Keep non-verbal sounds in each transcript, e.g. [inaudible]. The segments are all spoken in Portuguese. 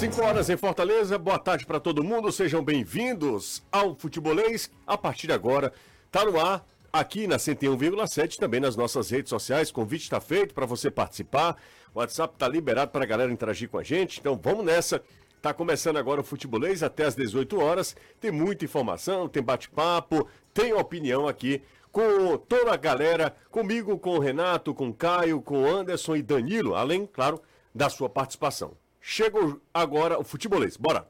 5 horas em Fortaleza, boa tarde para todo mundo, sejam bem-vindos ao Futebolês. A partir de agora, tá no ar aqui na 101,7, também nas nossas redes sociais. Convite está feito para você participar. O WhatsApp está liberado para a galera interagir com a gente, então vamos nessa. Tá começando agora o Futebolês até às 18 horas. Tem muita informação, tem bate-papo, tem opinião aqui com toda a galera, comigo, com o Renato, com o Caio, com o Anderson e Danilo, além, claro, da sua participação. Chega agora o futebolês. Bora!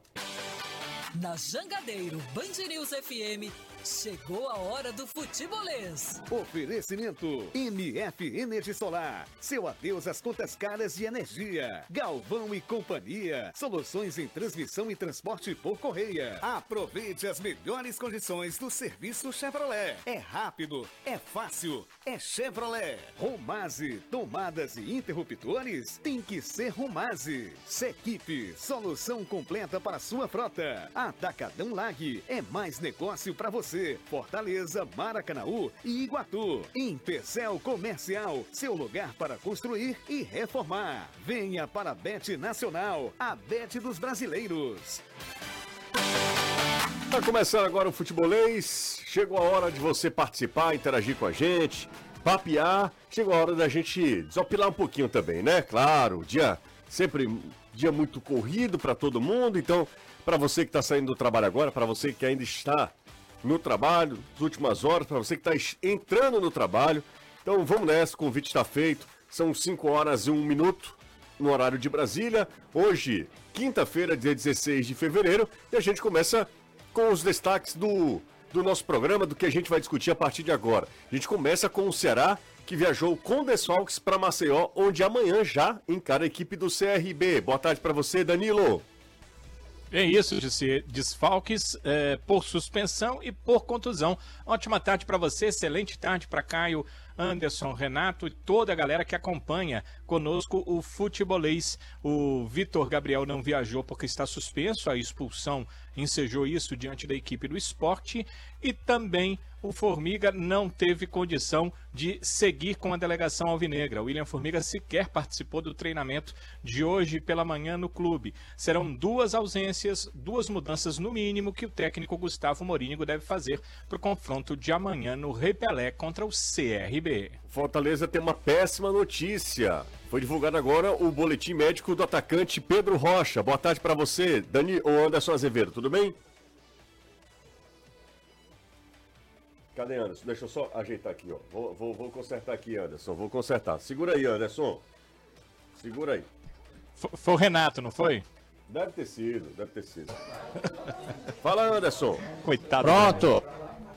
Na Jangadeiro Band News FM Chegou a hora do futebolês. Oferecimento MF Energia Solar. Seu adeus às contas caras de energia. Galvão e Companhia. Soluções em transmissão e transporte por correia. Aproveite as melhores condições do serviço Chevrolet. É rápido, é fácil, é Chevrolet. Romase, tomadas e interruptores? Tem que ser Romase. Sequipe, solução completa para sua frota. Atacadão Lag, é mais negócio para você você, Fortaleza, Maracanaú e Iguatu. Empecel Comercial, seu lugar para construir e reformar. Venha para a Bet Nacional, a Bet dos Brasileiros. Tá começando agora o futebolês. Chegou a hora de você participar, interagir com a gente, papear. Chegou a hora da gente desopilar um pouquinho também, né? Claro, dia sempre dia muito corrido para todo mundo, então para você que está saindo do trabalho agora, para você que ainda está no trabalho, nas últimas horas, para você que está entrando no trabalho. Então vamos nessa, o convite está feito. São 5 horas e 1 minuto no horário de Brasília. Hoje, quinta-feira, dia 16 de fevereiro, e a gente começa com os destaques do, do nosso programa, do que a gente vai discutir a partir de agora. A gente começa com o Ceará, que viajou com desfalques para Maceió, onde amanhã já encara a equipe do CRB. Boa tarde para você, Danilo. É isso, de desfalques é, por suspensão e por contusão. Ótima tarde para você, excelente tarde para Caio, Anderson, Renato e toda a galera que acompanha conosco o futebolês. O Vitor Gabriel não viajou porque está suspenso, a expulsão ensejou isso diante da equipe do esporte e também o Formiga não teve condição de seguir com a delegação alvinegra. William Formiga sequer participou do treinamento de hoje pela manhã no clube. Serão duas ausências, duas mudanças no mínimo que o técnico Gustavo Morínigo deve fazer para o confronto de amanhã no Repelé contra o CRB. Fortaleza tem uma péssima notícia. Foi divulgado agora o boletim médico do atacante Pedro Rocha. Boa tarde para você, Dani ou Anderson Azevedo, tudo bem? Cadê Anderson? Deixa eu só ajeitar aqui, ó. Vou, vou, vou consertar aqui, Anderson. Vou consertar. Segura aí, Anderson. Segura aí. Foi o Renato, não foi? Deve ter sido, deve ter sido. Fala, Anderson. Coitado. Pronto.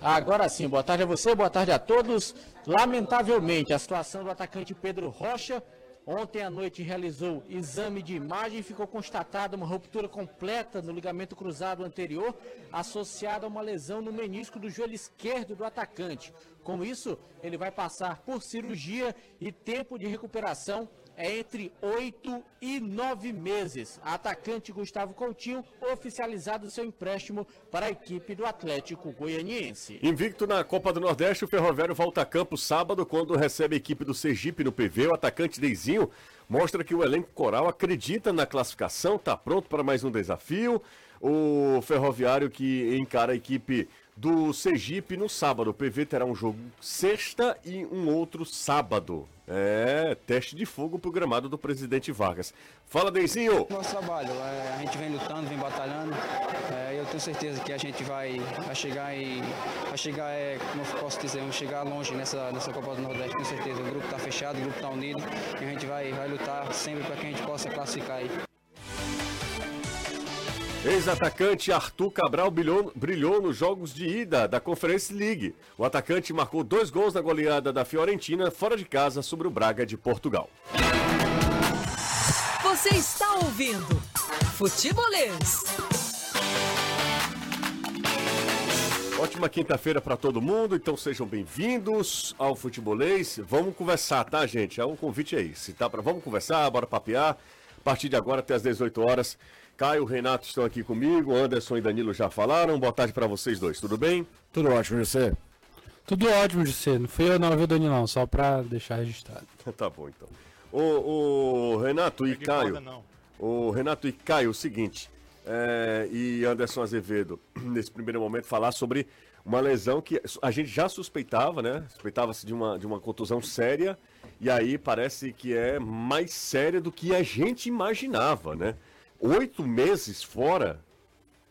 Agora sim, boa tarde a você, boa tarde a todos. Lamentavelmente, a situação do atacante Pedro Rocha Ontem à noite realizou exame de imagem e ficou constatada uma ruptura completa no ligamento cruzado anterior, associada a uma lesão no menisco do joelho esquerdo do atacante. Com isso, ele vai passar por cirurgia e tempo de recuperação é entre oito e nove meses. Atacante Gustavo Coutinho oficializado seu empréstimo para a equipe do Atlético Goianiense. Invicto na Copa do Nordeste, o Ferroviário volta a campo sábado quando recebe a equipe do Sergipe no PV. O atacante Deizinho mostra que o elenco coral acredita na classificação, está pronto para mais um desafio. O Ferroviário que encara a equipe do Sergipe no sábado. O PV terá um jogo sexta e um outro sábado. É, teste de fogo programado do presidente Vargas. Fala, Deizinho! Nosso trabalho, é, a gente vem lutando, vem batalhando. É, eu tenho certeza que a gente vai, vai chegar e vai chegar, é, como eu posso dizer, vamos chegar longe nessa, nessa Copa do Nordeste, tenho certeza. O grupo está fechado, o grupo está unido e a gente vai, vai lutar sempre para que a gente possa classificar aí. Ex-atacante Arthur Cabral brilhou, brilhou nos jogos de ida da Conference League. O atacante marcou dois gols na goleada da Fiorentina fora de casa sobre o Braga de Portugal. Você está ouvindo Futebolês. Ótima quinta-feira para todo mundo, então sejam bem-vindos ao Futebolês. Vamos conversar, tá, gente? É um convite aí. Se tá para vamos conversar, bora papear. A partir de agora até as 18 horas. Caio, Renato estão aqui comigo, Anderson e Danilo já falaram. Boa tarde para vocês dois, tudo bem? Tudo ótimo, você? Tudo ótimo, você. Não fui eu não, viu, Danilo, Só para deixar registrado. [laughs] tá bom, então. O, o Renato e Caio, O Renato e Caio, o seguinte, é, e Anderson Azevedo, [clears throat] nesse primeiro momento, falar sobre uma lesão que a gente já suspeitava, né? Suspeitava-se de uma, de uma contusão séria, e aí parece que é mais séria do que a gente imaginava, né? Oito meses fora,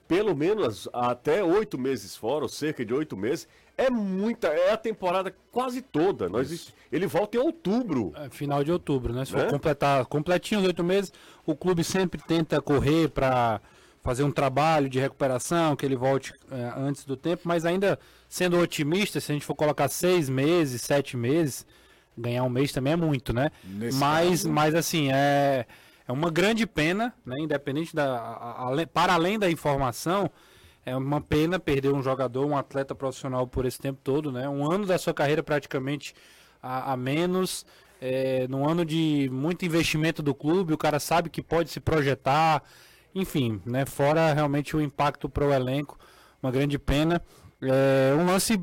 pelo menos até oito meses fora, ou cerca de oito meses, é muita, é a temporada quase toda. Nós, ele volta em outubro. É, final de outubro, né? Se né? for completar completinho os oito meses, o clube sempre tenta correr para fazer um trabalho de recuperação, que ele volte é, antes do tempo, mas ainda sendo otimista, se a gente for colocar seis meses, sete meses, ganhar um mês também é muito, né? Nesse mas, caso... mas assim, é, é uma grande pena, né? Independente da. A, a, para além da informação, é uma pena perder um jogador, um atleta profissional por esse tempo todo, né? Um ano da sua carreira praticamente a, a menos. É, num ano de muito investimento do clube, o cara sabe que pode se projetar, enfim, né? Fora realmente o impacto para o elenco, uma grande pena. É, um lance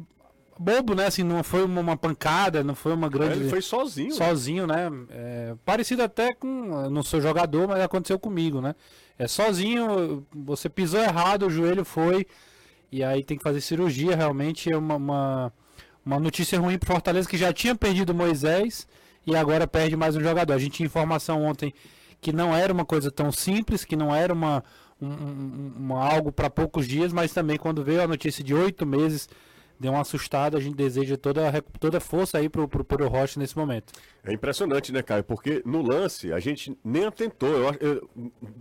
bobo, né? Assim, não foi uma, pancada, não foi uma grande. Ele foi sozinho. Sozinho, né? É, parecido até com. Não sou jogador, mas aconteceu comigo, né? É sozinho, você pisou errado, o joelho foi. E aí tem que fazer cirurgia. Realmente é uma, uma, uma notícia ruim para Fortaleza que já tinha perdido Moisés e agora perde mais um jogador. A gente tinha informação ontem que não era uma coisa tão simples, que não era uma, um, uma algo para poucos dias, mas também quando veio a notícia de oito meses deu uma assustada, a gente deseja toda, toda força aí pro, pro, pro Rocha nesse momento. É impressionante, né, Caio? Porque no lance a gente nem atentou. Eu, eu,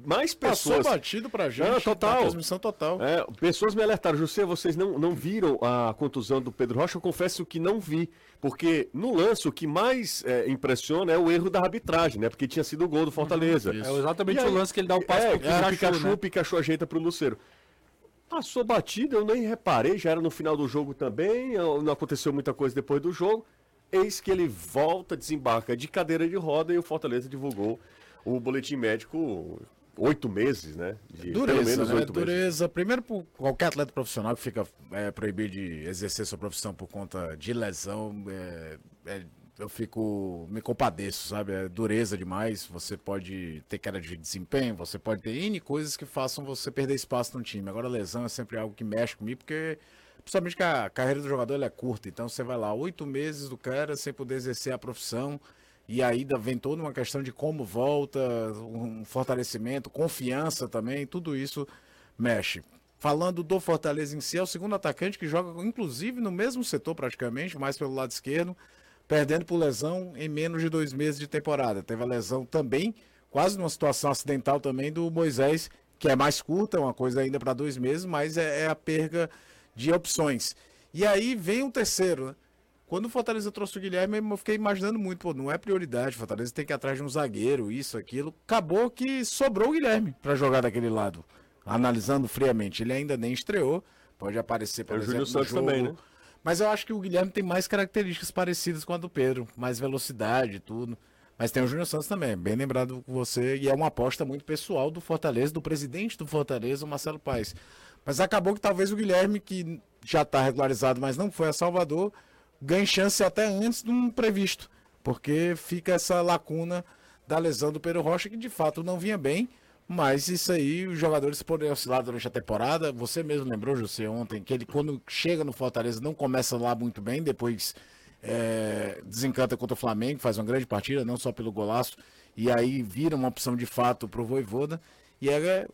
mais pessoas. Passou batido pra gente. Não, total. Transmissão total. É, pessoas me alertaram. José, vocês não, não viram a contusão do Pedro Rocha? Eu confesso que não vi. Porque no lance o que mais é, impressiona é o erro da arbitragem, né? Porque tinha sido o gol do Fortaleza. Uhum, é exatamente aí, o lance que ele dá o passo é, pro Pikachu, é, Pikachu, né? Pikachu ajeita pro Luceiro. Passou batida, eu nem reparei, já era no final do jogo também, não aconteceu muita coisa depois do jogo. Eis que ele volta, desembarca de cadeira de roda e o Fortaleza divulgou o boletim médico oito meses, né? De, dureza, pelo menos né? dureza. Meses. Primeiro, por qualquer atleta profissional que fica é, proibido de exercer sua profissão por conta de lesão, é, é eu fico. me compadeço, sabe? É dureza demais. Você pode ter queda de desempenho, você pode ter N coisas que façam você perder espaço no time. Agora, lesão é sempre algo que mexe comigo, porque. Principalmente que a carreira do jogador é curta, então você vai lá oito meses do cara sem poder exercer a profissão, e aí vem toda uma questão de como volta, um fortalecimento, confiança também, tudo isso mexe. Falando do Fortaleza em si, é o segundo atacante que joga, inclusive, no mesmo setor praticamente, mais pelo lado esquerdo perdendo por lesão em menos de dois meses de temporada. Teve a lesão também, quase numa situação acidental também, do Moisés, que é mais curta, uma coisa ainda para dois meses, mas é, é, a perda de opções. E aí vem um terceiro, né? Quando o Fortaleza trouxe o Guilherme, eu fiquei imaginando muito, pô, não é prioridade, o Fortaleza tem que ir atrás de um zagueiro, isso, aquilo. Acabou que sobrou o Guilherme para jogar daquele lado. Analisando friamente, ele ainda nem estreou, pode aparecer, por é exemplo, o Júnior Santos jogo, também, né? Mas eu acho que o Guilherme tem mais características parecidas com a do Pedro, mais velocidade e tudo. Mas tem o Júnior Santos também, bem lembrado com você, e é uma aposta muito pessoal do Fortaleza, do presidente do Fortaleza, o Marcelo Paes. Mas acabou que talvez o Guilherme, que já está regularizado, mas não foi a Salvador, ganhe chance até antes de um previsto, porque fica essa lacuna da lesão do Pedro Rocha, que de fato não vinha bem. Mas isso aí, os jogadores podem oscilar durante a temporada. Você mesmo lembrou, José, ontem, que ele quando chega no Fortaleza não começa lá muito bem, depois é, desencanta contra o Flamengo, faz uma grande partida, não só pelo golaço, e aí vira uma opção de fato para o Voivoda. E é,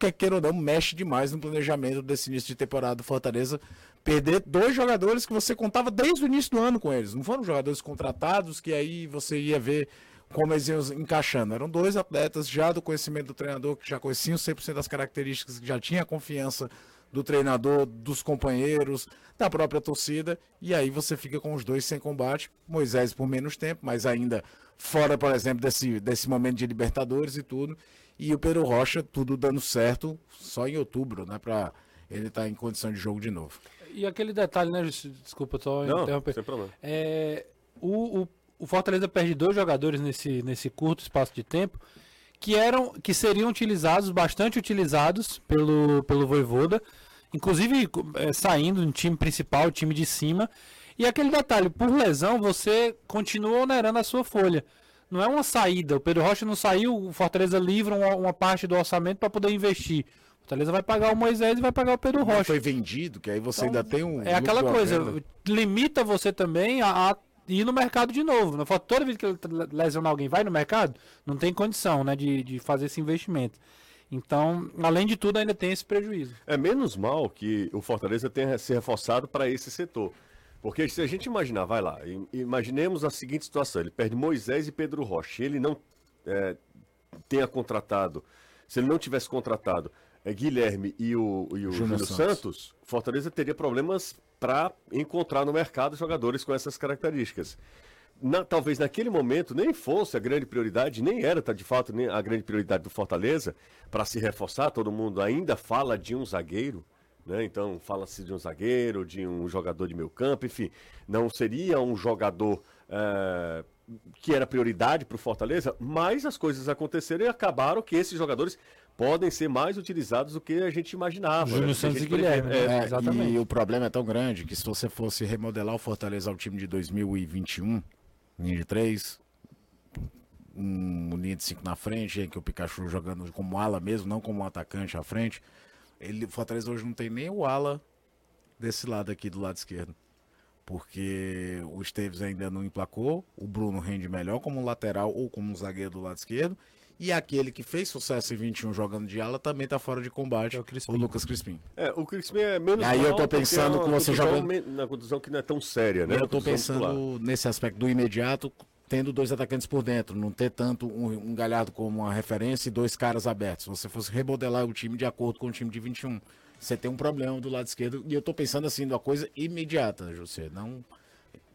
quer queira ou não, mexe demais no planejamento desse início de temporada do Fortaleza. Perder dois jogadores que você contava desde o início do ano com eles. Não foram jogadores contratados que aí você ia ver como eles iam encaixando. Eram dois atletas já do conhecimento do treinador, que já conheciam 100% das características, que já tinha a confiança do treinador, dos companheiros, da própria torcida, e aí você fica com os dois sem combate. Moisés por menos tempo, mas ainda fora, por exemplo, desse, desse momento de Libertadores e tudo. E o Pedro Rocha, tudo dando certo só em outubro, né? Para ele estar tá em condição de jogo de novo. E aquele detalhe, né? Desculpa, só interromper. Sem problema. É, o, o o Fortaleza perde dois jogadores nesse, nesse curto espaço de tempo que eram que seriam utilizados, bastante utilizados pelo, pelo Voivoda, inclusive é, saindo no time principal, time de cima. E aquele detalhe, por lesão, você continua onerando a sua folha. não é uma saída. O Pedro Rocha não saiu, o Fortaleza livra uma, uma parte do orçamento para poder investir. O Fortaleza vai pagar o Moisés e vai pagar o Pedro Rocha. Não foi vendido, que aí você então, ainda tem um. É aquela coisa, limita você também a, a ir no mercado de novo. Toda vez que ele lesiona alguém, vai no mercado, não tem condição né, de, de fazer esse investimento. Então, além de tudo, ainda tem esse prejuízo. É menos mal que o Fortaleza tenha se reforçado para esse setor. Porque se a gente imaginar, vai lá, imaginemos a seguinte situação: ele perde Moisés e Pedro Rocha. Ele não é, tenha contratado, se ele não tivesse contratado é, Guilherme e o, e o Júnior Santos. Santos, Fortaleza teria problemas para encontrar no mercado jogadores com essas características. Na, talvez naquele momento nem fosse a grande prioridade, nem era tá, de fato nem a grande prioridade do Fortaleza para se reforçar. Todo mundo ainda fala de um zagueiro, né? Então fala-se de um zagueiro, de um jogador de meio campo, enfim, não seria um jogador é, que era prioridade para o Fortaleza, mas as coisas aconteceram e acabaram que esses jogadores podem ser mais utilizados do que a gente imaginava. Júnior né? Santos e Guilherme. É, é, exatamente. E o problema é tão grande que se você fosse remodelar o Fortaleza ao time de 2021, linha de 3, um linha de 5 na frente, que o Pikachu jogando como ala mesmo, não como um atacante à frente, ele, o Fortaleza hoje não tem nem o ala desse lado aqui, do lado esquerdo. Porque o Esteves ainda não emplacou, o Bruno rende melhor como lateral ou como zagueiro do lado esquerdo. E aquele que fez sucesso em 21 jogando de ala também tá fora de combate, é o, o, Lucas Crispim. É, o Crispim é menos Aí eu tô pensando que você joga na condição que não é tão séria, né? Eu tô pensando nesse aspecto do imediato, tendo dois atacantes por dentro, não ter tanto um, um galhardo como uma referência e dois caras abertos. Se você fosse remodelar o time de acordo com o time de 21, você tem um problema do lado esquerdo. E eu tô pensando assim, numa coisa imediata, José. Não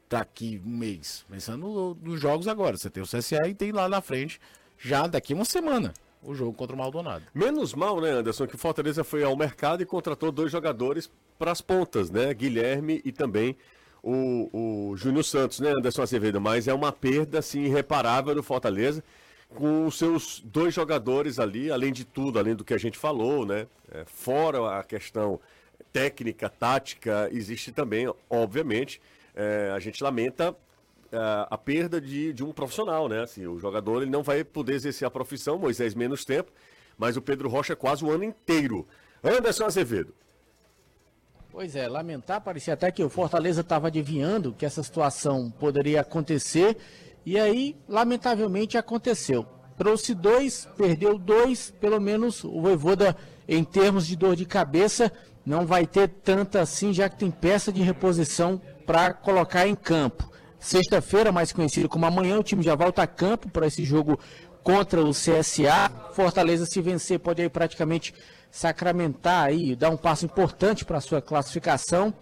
daqui um mês. Pensando nos jogos agora. Você tem o CSA e tem lá na frente, já daqui uma semana, o jogo contra o Maldonado. Menos mal, né, Anderson, que o Fortaleza foi ao mercado e contratou dois jogadores para as pontas, né? Guilherme e também o, o Júnior Santos, né, Anderson Azevedo? Mas é uma perda, assim, irreparável do Fortaleza, com os seus dois jogadores ali, além de tudo, além do que a gente falou, né? É, fora a questão técnica, tática, existe também, obviamente, é, a gente lamenta a perda de, de um profissional, né? Assim, o jogador ele não vai poder exercer a profissão, Moisés menos tempo, mas o Pedro Rocha quase o ano inteiro. Anderson Azevedo. Pois é, lamentar, parecia até que o Fortaleza estava adivinhando que essa situação poderia acontecer, e aí, lamentavelmente, aconteceu. Trouxe dois, perdeu dois, pelo menos o Voivoda, em termos de dor de cabeça, não vai ter tanta assim, já que tem peça de reposição para colocar em campo. Sexta-feira, mais conhecido como amanhã, o time já volta a campo para esse jogo contra o CSA. Fortaleza, se vencer, pode aí praticamente sacramentar aí, dar um passo importante para a sua classificação.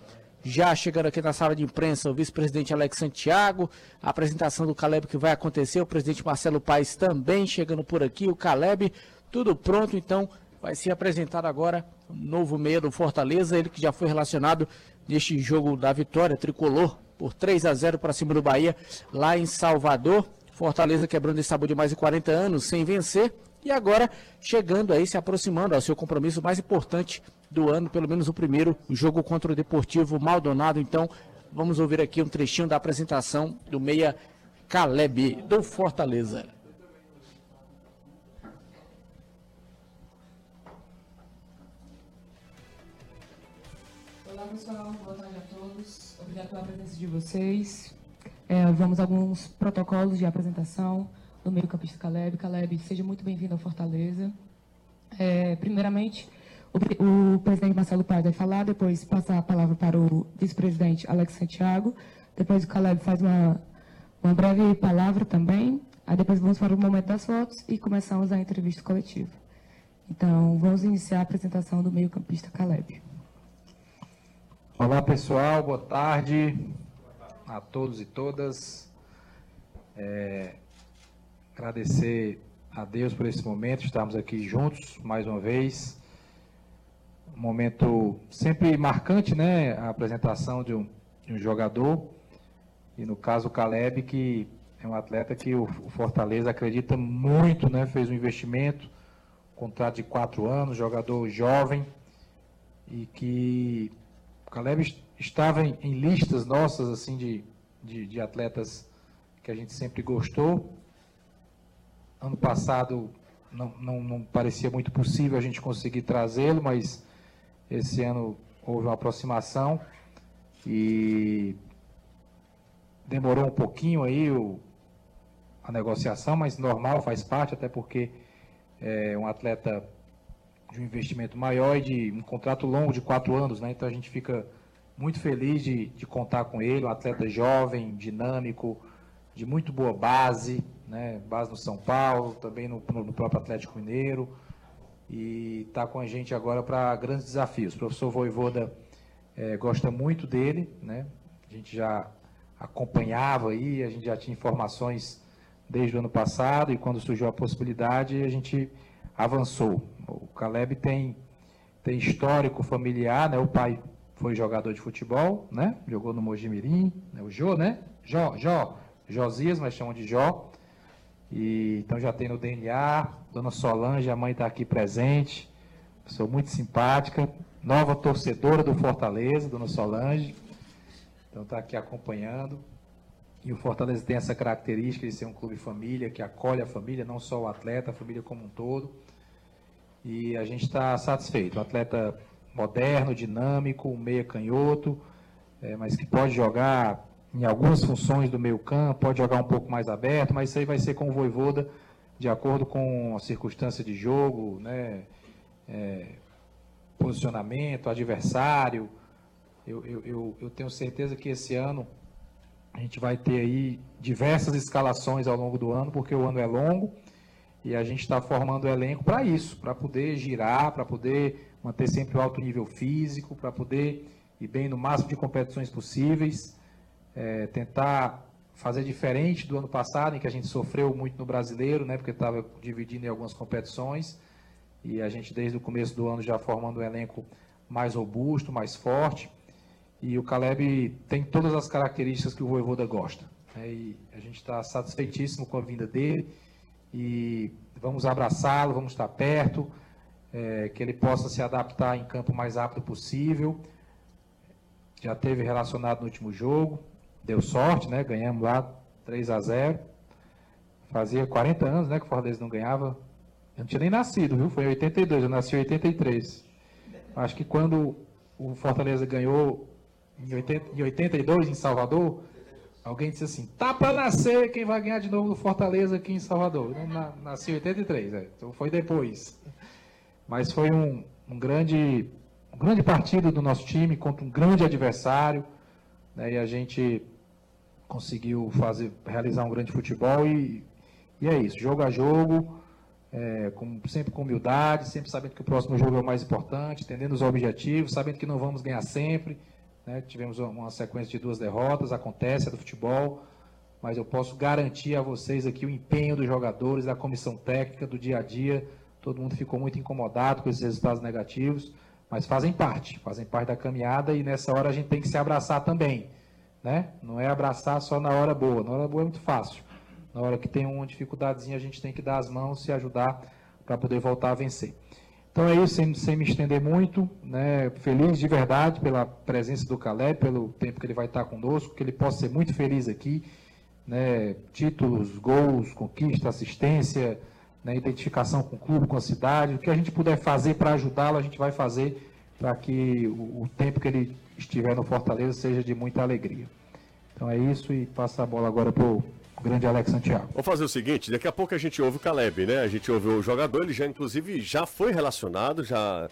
Já chegando aqui na sala de imprensa, o vice-presidente Alex Santiago, a apresentação do Caleb que vai acontecer, o presidente Marcelo Paes também chegando por aqui, o Caleb, tudo pronto, então vai ser apresentado agora o novo meia do Fortaleza, ele que já foi relacionado neste jogo da vitória tricolor por 3 a 0 para cima do Bahia, lá em Salvador. Fortaleza quebrando esse tabu de mais de 40 anos sem vencer e agora chegando aí, se aproximando ao seu compromisso mais importante do ano, pelo menos o primeiro, jogo contra o Deportivo Maldonado. Então, vamos ouvir aqui um trechinho da apresentação do meia Caleb do Fortaleza. Olá pessoal, boa tarde a todos. Obrigado pela presença de vocês. É, vamos a alguns protocolos de apresentação do meio-campista Caleb. Caleb, seja muito bem-vindo ao Fortaleza. É, primeiramente, o, o, presidente Marcelo Paz vai falar, depois passar a palavra para o vice-presidente Alex Santiago, depois o Caleb faz uma, uma breve palavra também, aí depois vamos para o momento das fotos e começamos a entrevista coletiva. Então, vamos iniciar a apresentação do meio-campista Caleb. Olá, pessoal, boa tarde a todos e todas. É, agradecer a Deus por esse momento, estarmos aqui juntos mais uma vez. Um momento sempre marcante, né? A apresentação de um, de um jogador. E no caso o Caleb, que é um atleta que o, o Fortaleza acredita muito, né? Fez um investimento, contrato de quatro anos, jogador jovem. E que o Caleb estava em, em listas nossas, assim, de, de, de atletas que a gente sempre gostou. Ano passado não, não, não parecia muito possível a gente conseguir trazê-lo, mas esse ano houve uma aproximação e demorou um pouquinho aí o, a negociação, mas normal, faz parte, até porque é um atleta de um investimento maior e de um contrato longo de quatro anos, né? Então a gente fica muito feliz de, de contar com ele, um atleta jovem, dinâmico, de muito boa base, né? Base no São Paulo, também no, no próprio Atlético Mineiro. E está com a gente agora para grandes desafios. O professor Voivoda é, gosta muito dele, né? A gente já acompanhava aí, a gente já tinha informações desde o ano passado e quando surgiu a possibilidade a gente avançou. O Caleb tem, tem histórico familiar, né? O pai foi jogador de futebol, né? Jogou no Mojimirim, né? o Jô, né? Jó, Jó, Josias, mas chamam de Jó. E, então já tem no DNA, Dona Solange, a mãe está aqui presente, pessoa muito simpática, nova torcedora do Fortaleza, Dona Solange, então está aqui acompanhando. E o Fortaleza tem essa característica de ser um clube família, que acolhe a família, não só o atleta, a família como um todo. E a gente está satisfeito. Um atleta moderno, dinâmico, meia canhoto, é, mas que pode jogar em algumas funções do meio campo, pode jogar um pouco mais aberto, mas isso aí vai ser com o Voivoda, de acordo com a circunstância de jogo, né? É, posicionamento, adversário. Eu, eu, eu, eu tenho certeza que esse ano a gente vai ter aí diversas escalações ao longo do ano, porque o ano é longo e a gente está formando o elenco para isso, para poder girar, para poder manter sempre o alto nível físico, para poder ir bem no máximo de competições possíveis, é, tentar fazer diferente do ano passado, em que a gente sofreu muito no brasileiro, né, porque estava dividindo em algumas competições, e a gente desde o começo do ano já formando um elenco mais robusto, mais forte. E o Caleb tem todas as características que o Voivoda gosta. Né? E a gente está satisfeitíssimo com a vinda dele e vamos abraçá-lo, vamos estar perto, é, que ele possa se adaptar em campo o mais rápido possível. Já teve relacionado no último jogo, deu sorte, né? Ganhamos lá 3 a 0 Fazia 40 anos né, que o Fortaleza não ganhava. Eu não tinha nem nascido, viu? Foi em 82, eu nasci em 83. Acho que quando o Fortaleza ganhou em, 80, em 82, em Salvador, alguém disse assim: tá para nascer quem vai ganhar de novo no Fortaleza aqui em Salvador. Na, nasci em 83, é, então foi depois. Mas foi um, um, grande, um grande partido do nosso time contra um grande adversário. Né, e a gente conseguiu fazer, realizar um grande futebol e, e é isso, jogo a jogo, é, com, sempre com humildade, sempre sabendo que o próximo jogo é o mais importante, entendendo os objetivos, sabendo que não vamos ganhar sempre, né? Tivemos uma sequência de duas derrotas, acontece, é do futebol, mas eu posso garantir a vocês aqui o empenho dos jogadores, da comissão técnica, do dia a dia. Todo mundo ficou muito incomodado com esses resultados negativos, mas fazem parte, fazem parte da caminhada e nessa hora a gente tem que se abraçar também. Né? Não é abraçar só na hora boa. Na hora boa é muito fácil. Na hora que tem uma dificuldadezinha, a gente tem que dar as mãos, se ajudar para poder voltar a vencer. Então é isso, sem, sem me estender muito, né? feliz de verdade pela presença do Caleb, pelo tempo que ele vai estar conosco, que ele possa ser muito feliz aqui, né? títulos, gols, conquista, assistência, né? identificação com o clube, com a cidade, o que a gente puder fazer para ajudá-lo, a gente vai fazer para que o, o tempo que ele estiver no Fortaleza seja de muita alegria. Então é isso e passa a bola agora para o grande Alex Santiago. Vamos fazer o seguinte, daqui a pouco a gente ouve o Caleb, né? A gente ouve o jogador, ele já inclusive já foi relacionado, já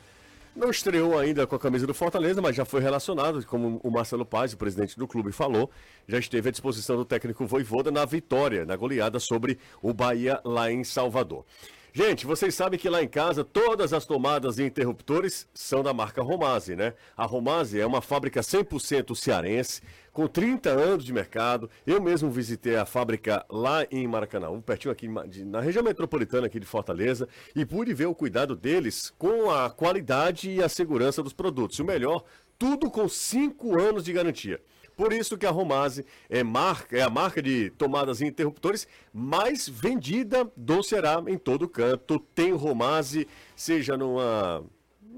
não estreou ainda com a camisa do Fortaleza, mas já foi relacionado, como o Marcelo Paz, o presidente do clube, falou, já esteve à disposição do técnico Voivoda na vitória, na goleada sobre o Bahia lá em Salvador. Gente, vocês sabem que lá em casa todas as tomadas e interruptores são da marca Romase, né? A Romase é uma fábrica 100% cearense, com 30 anos de mercado. Eu mesmo visitei a fábrica lá em Maracanã, pertinho aqui na região metropolitana aqui de Fortaleza, e pude ver o cuidado deles com a qualidade e a segurança dos produtos. E o melhor, tudo com 5 anos de garantia. Por isso que a Romase é, marca, é a marca de tomadas e interruptores mais vendida do Ceará em todo canto. Tem Romase, seja numa,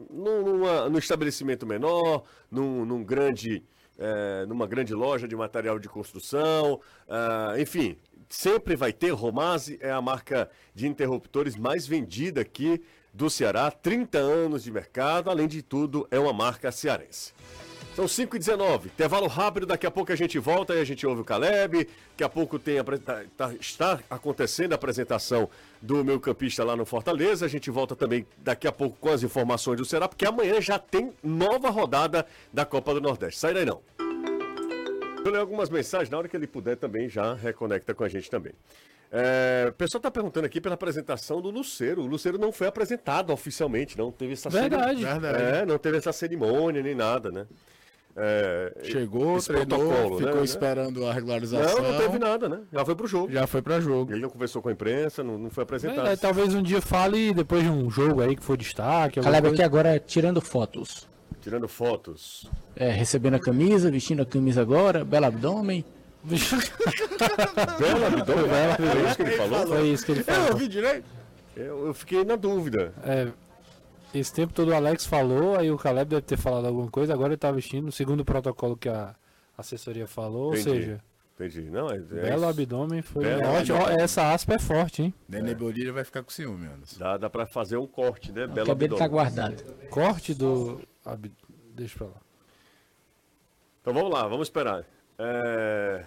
numa, num estabelecimento menor, num, num grande, é, numa grande loja de material de construção, uh, enfim, sempre vai ter. Romase é a marca de interruptores mais vendida aqui do Ceará. 30 anos de mercado, além de tudo, é uma marca cearense. São 5 e 19 intervalo rápido, daqui a pouco a gente volta e a gente ouve o Caleb. Daqui a pouco tem a, tá, tá, está acontecendo a apresentação do meu campista lá no Fortaleza. A gente volta também daqui a pouco com as informações do Ceará, porque amanhã já tem nova rodada da Copa do Nordeste. Sai daí não. Eu leio algumas mensagens, na hora que ele puder também já reconecta com a gente também. É, o pessoal está perguntando aqui pela apresentação do Luceiro. O Luceiro não foi apresentado oficialmente, não teve essa Verdade. Verdade. É, não teve essa cerimônia nem nada, né? É, Chegou, treinou, ficou né? esperando a regularização. Não, não teve nada, né? Já foi pro jogo. Já foi para jogo. Ele não conversou com a imprensa, não, não foi apresentado. É, talvez um dia fale depois de um jogo aí que for destaque. Caleb coisa... aqui agora tirando fotos. Tirando fotos. É, recebendo a camisa, vestindo a camisa agora, belo abdômen. belo abdômen? [laughs] Bela, foi isso que ele falou? Foi isso que ele falou. Eu ouvi direito. Eu, eu fiquei na dúvida. É, esse tempo todo o Alex falou, aí o Caleb deve ter falado alguma coisa, agora ele tá vestindo, segundo o protocolo que a assessoria falou, Entendi. ou seja. Entendi. Não, é, é belo abdômen foi belo ótimo. Abdômen. Essa aspa é forte, hein? Nenê Bolívar vai ficar com ciúme, Anderson. Dá, dá pra fazer um corte, né? Belo cabelo tá guardado. Corte do. Deixa pra lá. Então vamos lá, vamos esperar. É...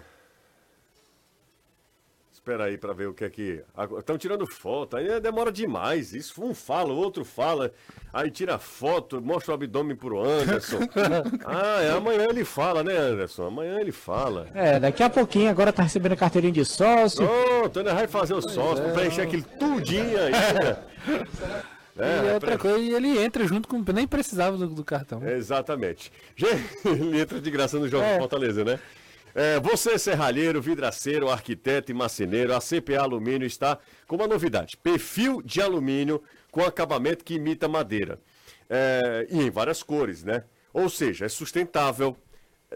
Espera aí para ver o que é que. Estão tirando foto, aí demora demais. Isso um fala, o outro fala, aí tira foto, mostra o abdômen pro Anderson. [laughs] ah, é, amanhã ele fala, né, Anderson? Amanhã ele fala. É, daqui a pouquinho agora tá recebendo a carteirinha de sócio. Pronto, ainda vai fazer o sócio, é. preencher aquele tudinho aí. [laughs] É, e outra coisa, ele entra junto com. Nem precisava do, do cartão. Exatamente. ele [laughs] entra de graça no jogo é. Fortaleza, né? É, você, serralheiro, vidraceiro, arquiteto e marceneiro, a CPA Alumínio está com uma novidade: perfil de alumínio com acabamento que imita madeira. É, e em várias cores, né? Ou seja, é sustentável,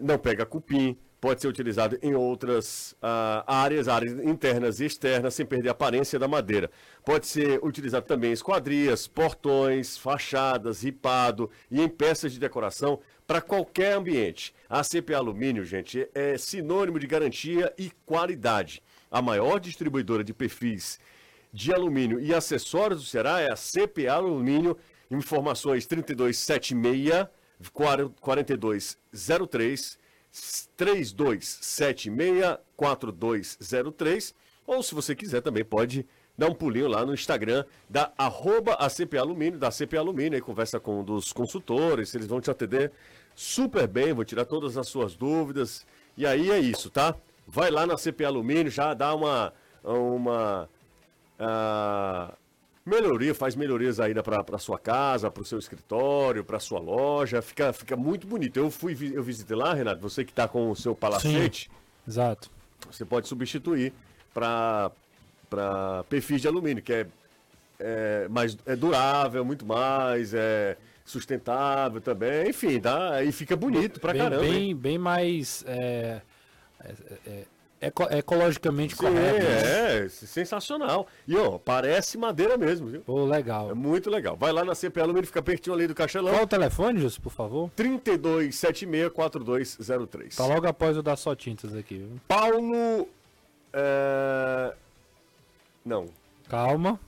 não pega cupim, pode ser utilizado em outras uh, áreas, áreas internas e externas, sem perder a aparência da madeira. Pode ser utilizado também em esquadrias, portões, fachadas, ripado e em peças de decoração para qualquer ambiente. A CP Alumínio, gente, é sinônimo de garantia e qualidade. A maior distribuidora de perfis de alumínio e acessórios do Ceará é a CPA Alumínio. Informações 3276 4203 3276-4203. Ou se você quiser também pode dar um pulinho lá no Instagram da arroba ACP Alumínio, da ACP Alumínio, e conversa com um dos consultores, eles vão te atender super bem, vão tirar todas as suas dúvidas. E aí é isso, tá? Vai lá na CP Alumínio, já dá uma, uma uh, melhoria, faz melhorias ainda para sua casa, para o seu escritório, para sua loja, fica, fica muito bonito. Eu fui, eu visitei lá, Renato, você que está com o seu palacete. Exato. Você pode substituir para para perfis de alumínio, que é, é mais é durável, muito mais, é sustentável também, enfim, dá, e fica bonito pra bem, caramba. Bem, bem mais é, é, é Eco, ecologicamente Sim, correto. É, é, sensacional. E ó, parece madeira mesmo, viu? Pô, legal. É muito legal. Vai lá na CPA Alumínio, fica pertinho ali do Castelão. Qual o telefone, Jus, por favor? 3276-4203. Tá logo após o da Só Tintas aqui, viu? Paulo. É... Não. Calma.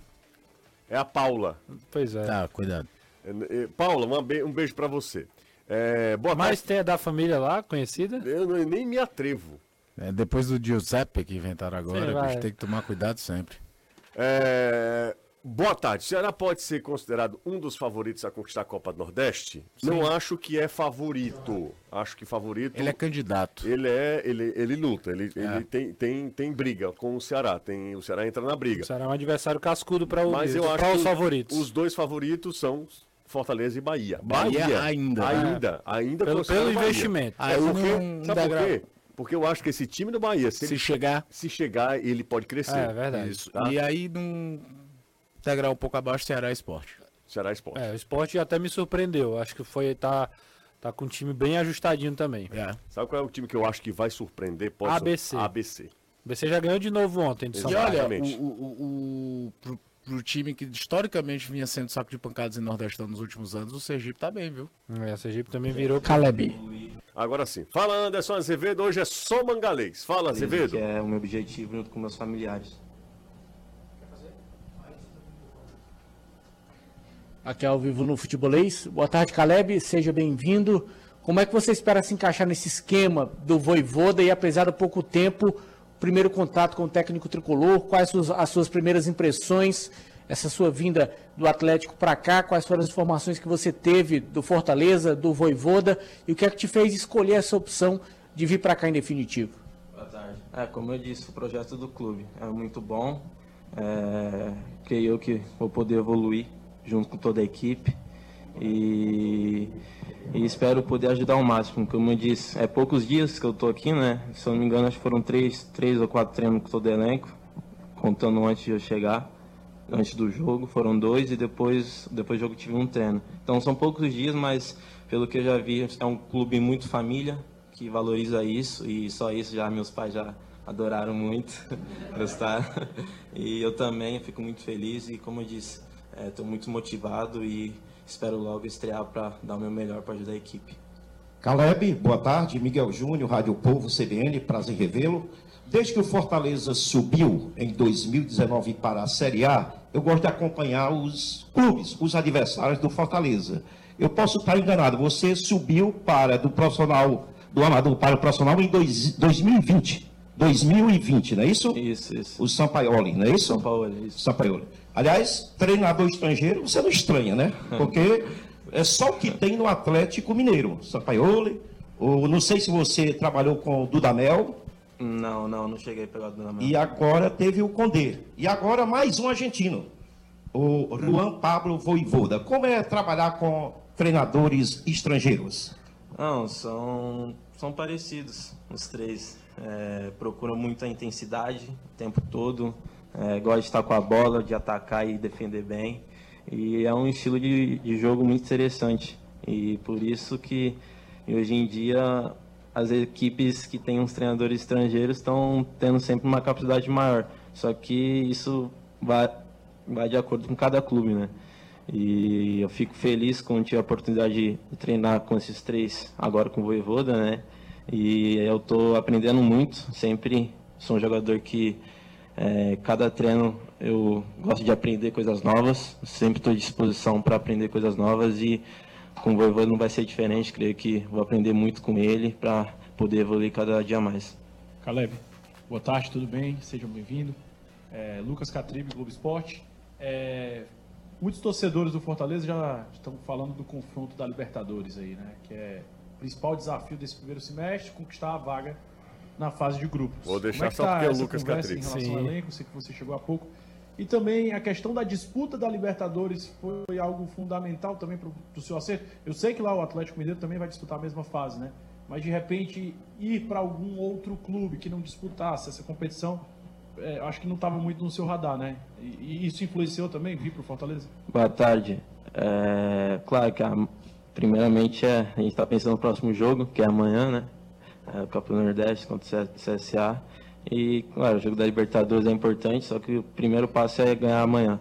É a Paula. Pois é. Tá, cuidado. É, Paula, um beijo, um beijo pra você. É, boa Mas tarde. tem a da família lá, conhecida? Eu nem me atrevo. É, depois do Giuseppe que inventaram agora, a gente tem que tomar cuidado sempre. É... Boa tarde. Ceará pode ser considerado um dos favoritos a conquistar a Copa do Nordeste? Sim. Não acho que é favorito. Acho que favorito. Ele é candidato. Ele é, ele, ele luta, ele, é. ele tem, tem, tem briga com o Ceará. Tem, o Ceará entra na briga. O Ceará é um adversário cascudo para o Mas eu acho os favoritos. Os dois favoritos são Fortaleza e Bahia. Bahia, Bahia ainda. Ainda, é. ainda pelo, pelo investimento. É, porque, sabe por quê? Porque eu acho que esse time do Bahia, se, se chegar, se chegar, ele pode crescer. É, é verdade. Isso. Tá? E aí num integrar um pouco abaixo Ceará Esporte. Ceará Esporte. É, o Esporte até me surpreendeu. Acho que foi tá tá com um time bem ajustadinho também. É. Sabe qual é o time que eu acho que vai surpreender? Pode ABC. ABC. ABC já ganhou de novo ontem. De São e olha, o, o, o, pro time que historicamente vinha sendo saco de pancadas em Nordestão nos últimos anos, o Sergipe tá bem, viu? É, o Sergipe também virou Caleb. Agora sim. Fala Anderson Azevedo, hoje é só mangalês. Fala Azevedo. Que é o meu objetivo junto com meus familiares. Aqui ao vivo no Futebolês. Boa tarde, Caleb. Seja bem-vindo. Como é que você espera se encaixar nesse esquema do Voivoda e apesar do pouco tempo, primeiro contato com o técnico tricolor? Quais as suas, as suas primeiras impressões? Essa sua vinda do Atlético para cá, quais foram as informações que você teve do Fortaleza, do Voivoda e o que é que te fez escolher essa opção de vir para cá em definitivo? Boa tarde. É, como eu disse, o projeto do clube é muito bom. É, creio que vou poder evoluir junto com toda a equipe e, e, espero poder ajudar ao máximo. Como eu disse, é poucos dias que eu estou aqui, né? Se eu não me engano, acho que foram três, três ou quatro treinos com todo o elenco, contando antes de eu chegar, antes do jogo, foram dois e depois, depois do jogo tive um treino. Então são poucos dias, mas pelo que eu já vi, é um clube muito família, que valoriza isso e só isso já meus pais já adoraram muito, [laughs] gostaram. E eu também fico muito feliz e como eu disse, estou é, muito motivado e espero logo estrear para dar o meu melhor para ajudar a equipe. Caleb, boa tarde. Miguel Júnior, Rádio Povo, CBN, prazer revê-lo. Desde que o Fortaleza subiu em 2019 para a Série A, eu gosto de acompanhar os clubes, os adversários do Fortaleza. Eu posso estar enganado, você subiu para do profissional, do amador para o profissional em dois, 2020. 2020, não é isso? Isso, isso. O Sampaioli, não é isso? Sampaoli, isso. Sampaioli. Aliás, treinador estrangeiro, você não estranha, né? [laughs] Porque é só o que tem no Atlético Mineiro. Sampaioli, ou não sei se você trabalhou com o Dudamel. Não, não, não cheguei a pegar o Dudamel. E agora teve o Condé. E agora mais um argentino, o Juan Pablo Voivoda. Como é trabalhar com treinadores estrangeiros? Não, são, são parecidos os três. É, procuram muita intensidade o tempo todo é, gosta de estar com a bola, de atacar e defender bem. E é um estilo de, de jogo muito interessante. E por isso que hoje em dia as equipes que têm uns treinadores estrangeiros estão tendo sempre uma capacidade maior. Só que isso vai, vai de acordo com cada clube, né? E eu fico feliz quando tive a oportunidade de treinar com esses três, agora com o Voivoda, né? E eu estou aprendendo muito, sempre sou um jogador que é, cada treino eu gosto de aprender coisas novas, sempre estou à disposição para aprender coisas novas e com o Voivoda não vai ser diferente, creio que vou aprender muito com ele para poder evoluir cada dia mais. Caleb, boa tarde, tudo bem? Sejam bem-vindos. É, Lucas Catribe, Globo Esporte. É, muitos torcedores do Fortaleza já estão falando do confronto da Libertadores aí, né? Que é principal desafio desse primeiro semestre, conquistar a vaga na fase de grupos. Vou deixar é só tá porque é o Lucas Catrick. Em relação Sim. ao elenco, sei que você chegou há pouco. E também a questão da disputa da Libertadores foi algo fundamental também para o seu acerto. Eu sei que lá o Atlético Mineiro também vai disputar a mesma fase, né? Mas de repente ir para algum outro clube que não disputasse essa competição, é, acho que não estava muito no seu radar, né? E, e isso influenciou também vir para o Fortaleza? Boa tarde. É, claro que a, primeiramente é, a gente está pensando no próximo jogo, que é amanhã, né? é, o Copa do Nordeste contra o CSA. E, claro, o jogo da Libertadores é importante, só que o primeiro passo é ganhar amanhã.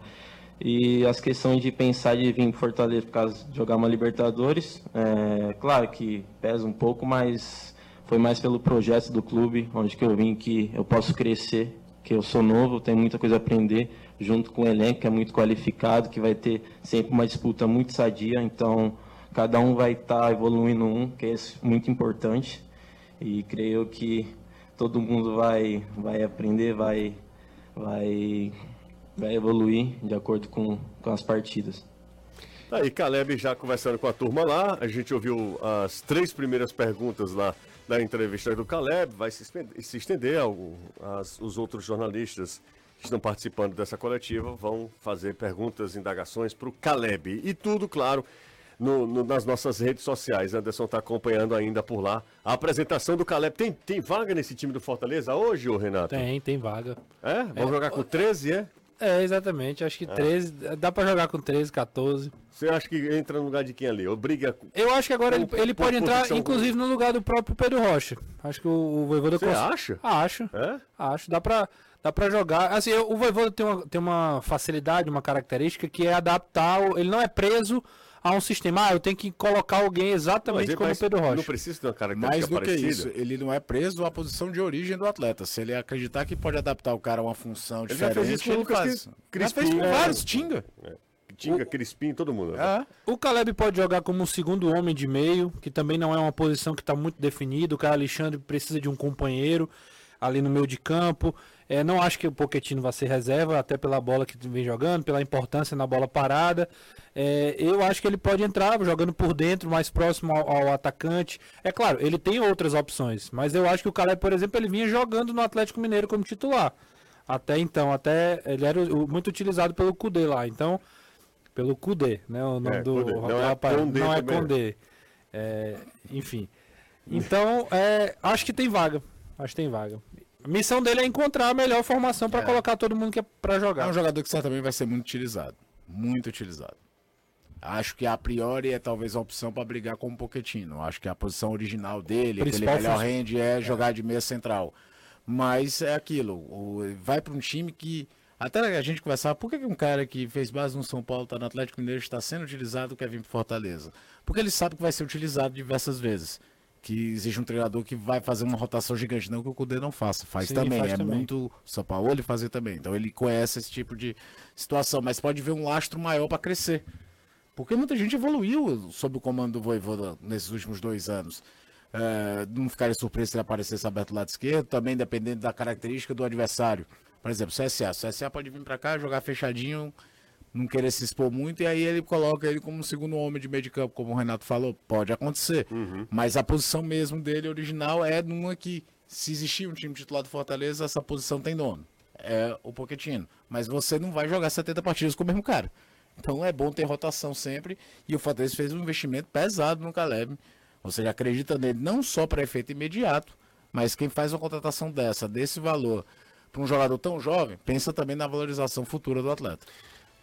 E as questões de pensar de vir para Fortaleza por causa de jogar uma Libertadores, é, claro que pesa um pouco, mas foi mais pelo projeto do clube, onde que eu vim que eu posso crescer, que eu sou novo, tenho muita coisa a aprender, junto com o elenco que é muito qualificado, que vai ter sempre uma disputa muito sadia, então cada um vai estar tá evoluindo um, que é muito importante e creio que todo mundo vai, vai aprender, vai, vai, vai evoluir de acordo com, com as partidas. Tá aí, Caleb já conversando com a turma lá, a gente ouviu as três primeiras perguntas lá da entrevista do Caleb, vai se, estender, ao, as, os outros jornalistas que estão participando dessa coletiva vão fazer perguntas, indagações para o Caleb. E tudo, claro, no, no, nas nossas redes sociais. Anderson está acompanhando ainda por lá a apresentação do Caleb. Tem, tem vaga nesse time do Fortaleza hoje, ô Renato? Tem, tem vaga. É? Vamos é, jogar com 13, é? É, exatamente. Acho que 13. É. Dá pra jogar com 13, 14. Você acha que entra no lugar de quem ali? Obriga. Eu acho que agora ele, ele pode entrar, inclusive, no lugar do próprio Pedro Rocha. Acho que o, o Voivoda Você cons... acha? Acho. É? Acho. Dá pra, dá para jogar. Assim, o Voivoda tem uma, tem uma facilidade, uma característica que é adaptar, ele não é preso a um sistema. Ah, eu tenho que colocar alguém exatamente como o Pedro Rocha. Não precisa ter uma característica Mais do parecida. que isso, ele não é preso à posição de origem do atleta. Se ele acreditar que pode adaptar o cara a uma função ele diferente, já fez isso com o Lucas faz. Já fez com é, vários, Tinga. É. Tinga, o... Crispim, todo mundo. Né? É. O Caleb pode jogar como um segundo homem de meio, que também não é uma posição que está muito definida. O cara Alexandre precisa de um companheiro ali no meio de campo. É, não acho que o Poquetino vai ser reserva, até pela bola que vem jogando, pela importância na bola parada. É, eu acho que ele pode entrar jogando por dentro, mais próximo ao, ao, atacante. É claro, ele tem outras opções, mas eu acho que o Caleb, por exemplo, ele vinha jogando no Atlético Mineiro como titular. Até então, até ele era muito utilizado pelo Cudê lá. Então, pelo Cudê, né? O nome é, do não, rapaz, é não é Condé. É, enfim. Então, é, acho que tem vaga. Acho que tem vaga. A missão dele é encontrar a melhor formação para é. colocar todo mundo que é para jogar. É um jogador que certamente vai ser muito utilizado. Muito utilizado. Acho que a priori é talvez a opção para brigar com o Pochettino. Acho que a posição original dele, que ele melhor rende, é, é, jogar de meia central. Mas é aquilo, o, vai para um time que até a gente conversava, por que um cara que fez base no São Paulo, está no Atlético Mineiro, está sendo utilizado, quer vir para Fortaleza? Porque ele sabe que vai ser utilizado diversas vezes que existe um treinador que vai fazer uma rotação gigante, não que o Cudê não faça, faz Sim, também, faz é também. muito São Paulo ele fazer também. Então ele conhece esse tipo de situação, mas pode ver um lastro maior para crescer. Porque muita gente evoluiu sob o comando do Voivoda nesses últimos dois anos. É, não ficaria surpreso se ele aparecesse aberto do lado esquerdo, também dependendo da característica do adversário. Por exemplo, CSA. CSA pode vir para cá, jogar fechadinho, não querer se expor muito, e aí ele coloca ele como segundo homem de meio de campo, como o Renato falou, pode acontecer. Uhum. Mas a posição mesmo dele original é numa que, se existir um time titular do Fortaleza, essa posição tem dono. É o Pochettino. Mas você não vai jogar 70 partidas com o mesmo cara. Então é bom ter rotação sempre. E o Fortaleza fez um investimento pesado no Caleb. Ou seja, acredita nele não só para efeito imediato, mas quem faz uma contratação dessa, desse valor, para um jogador tão jovem, pensa também na valorização futura do atleta.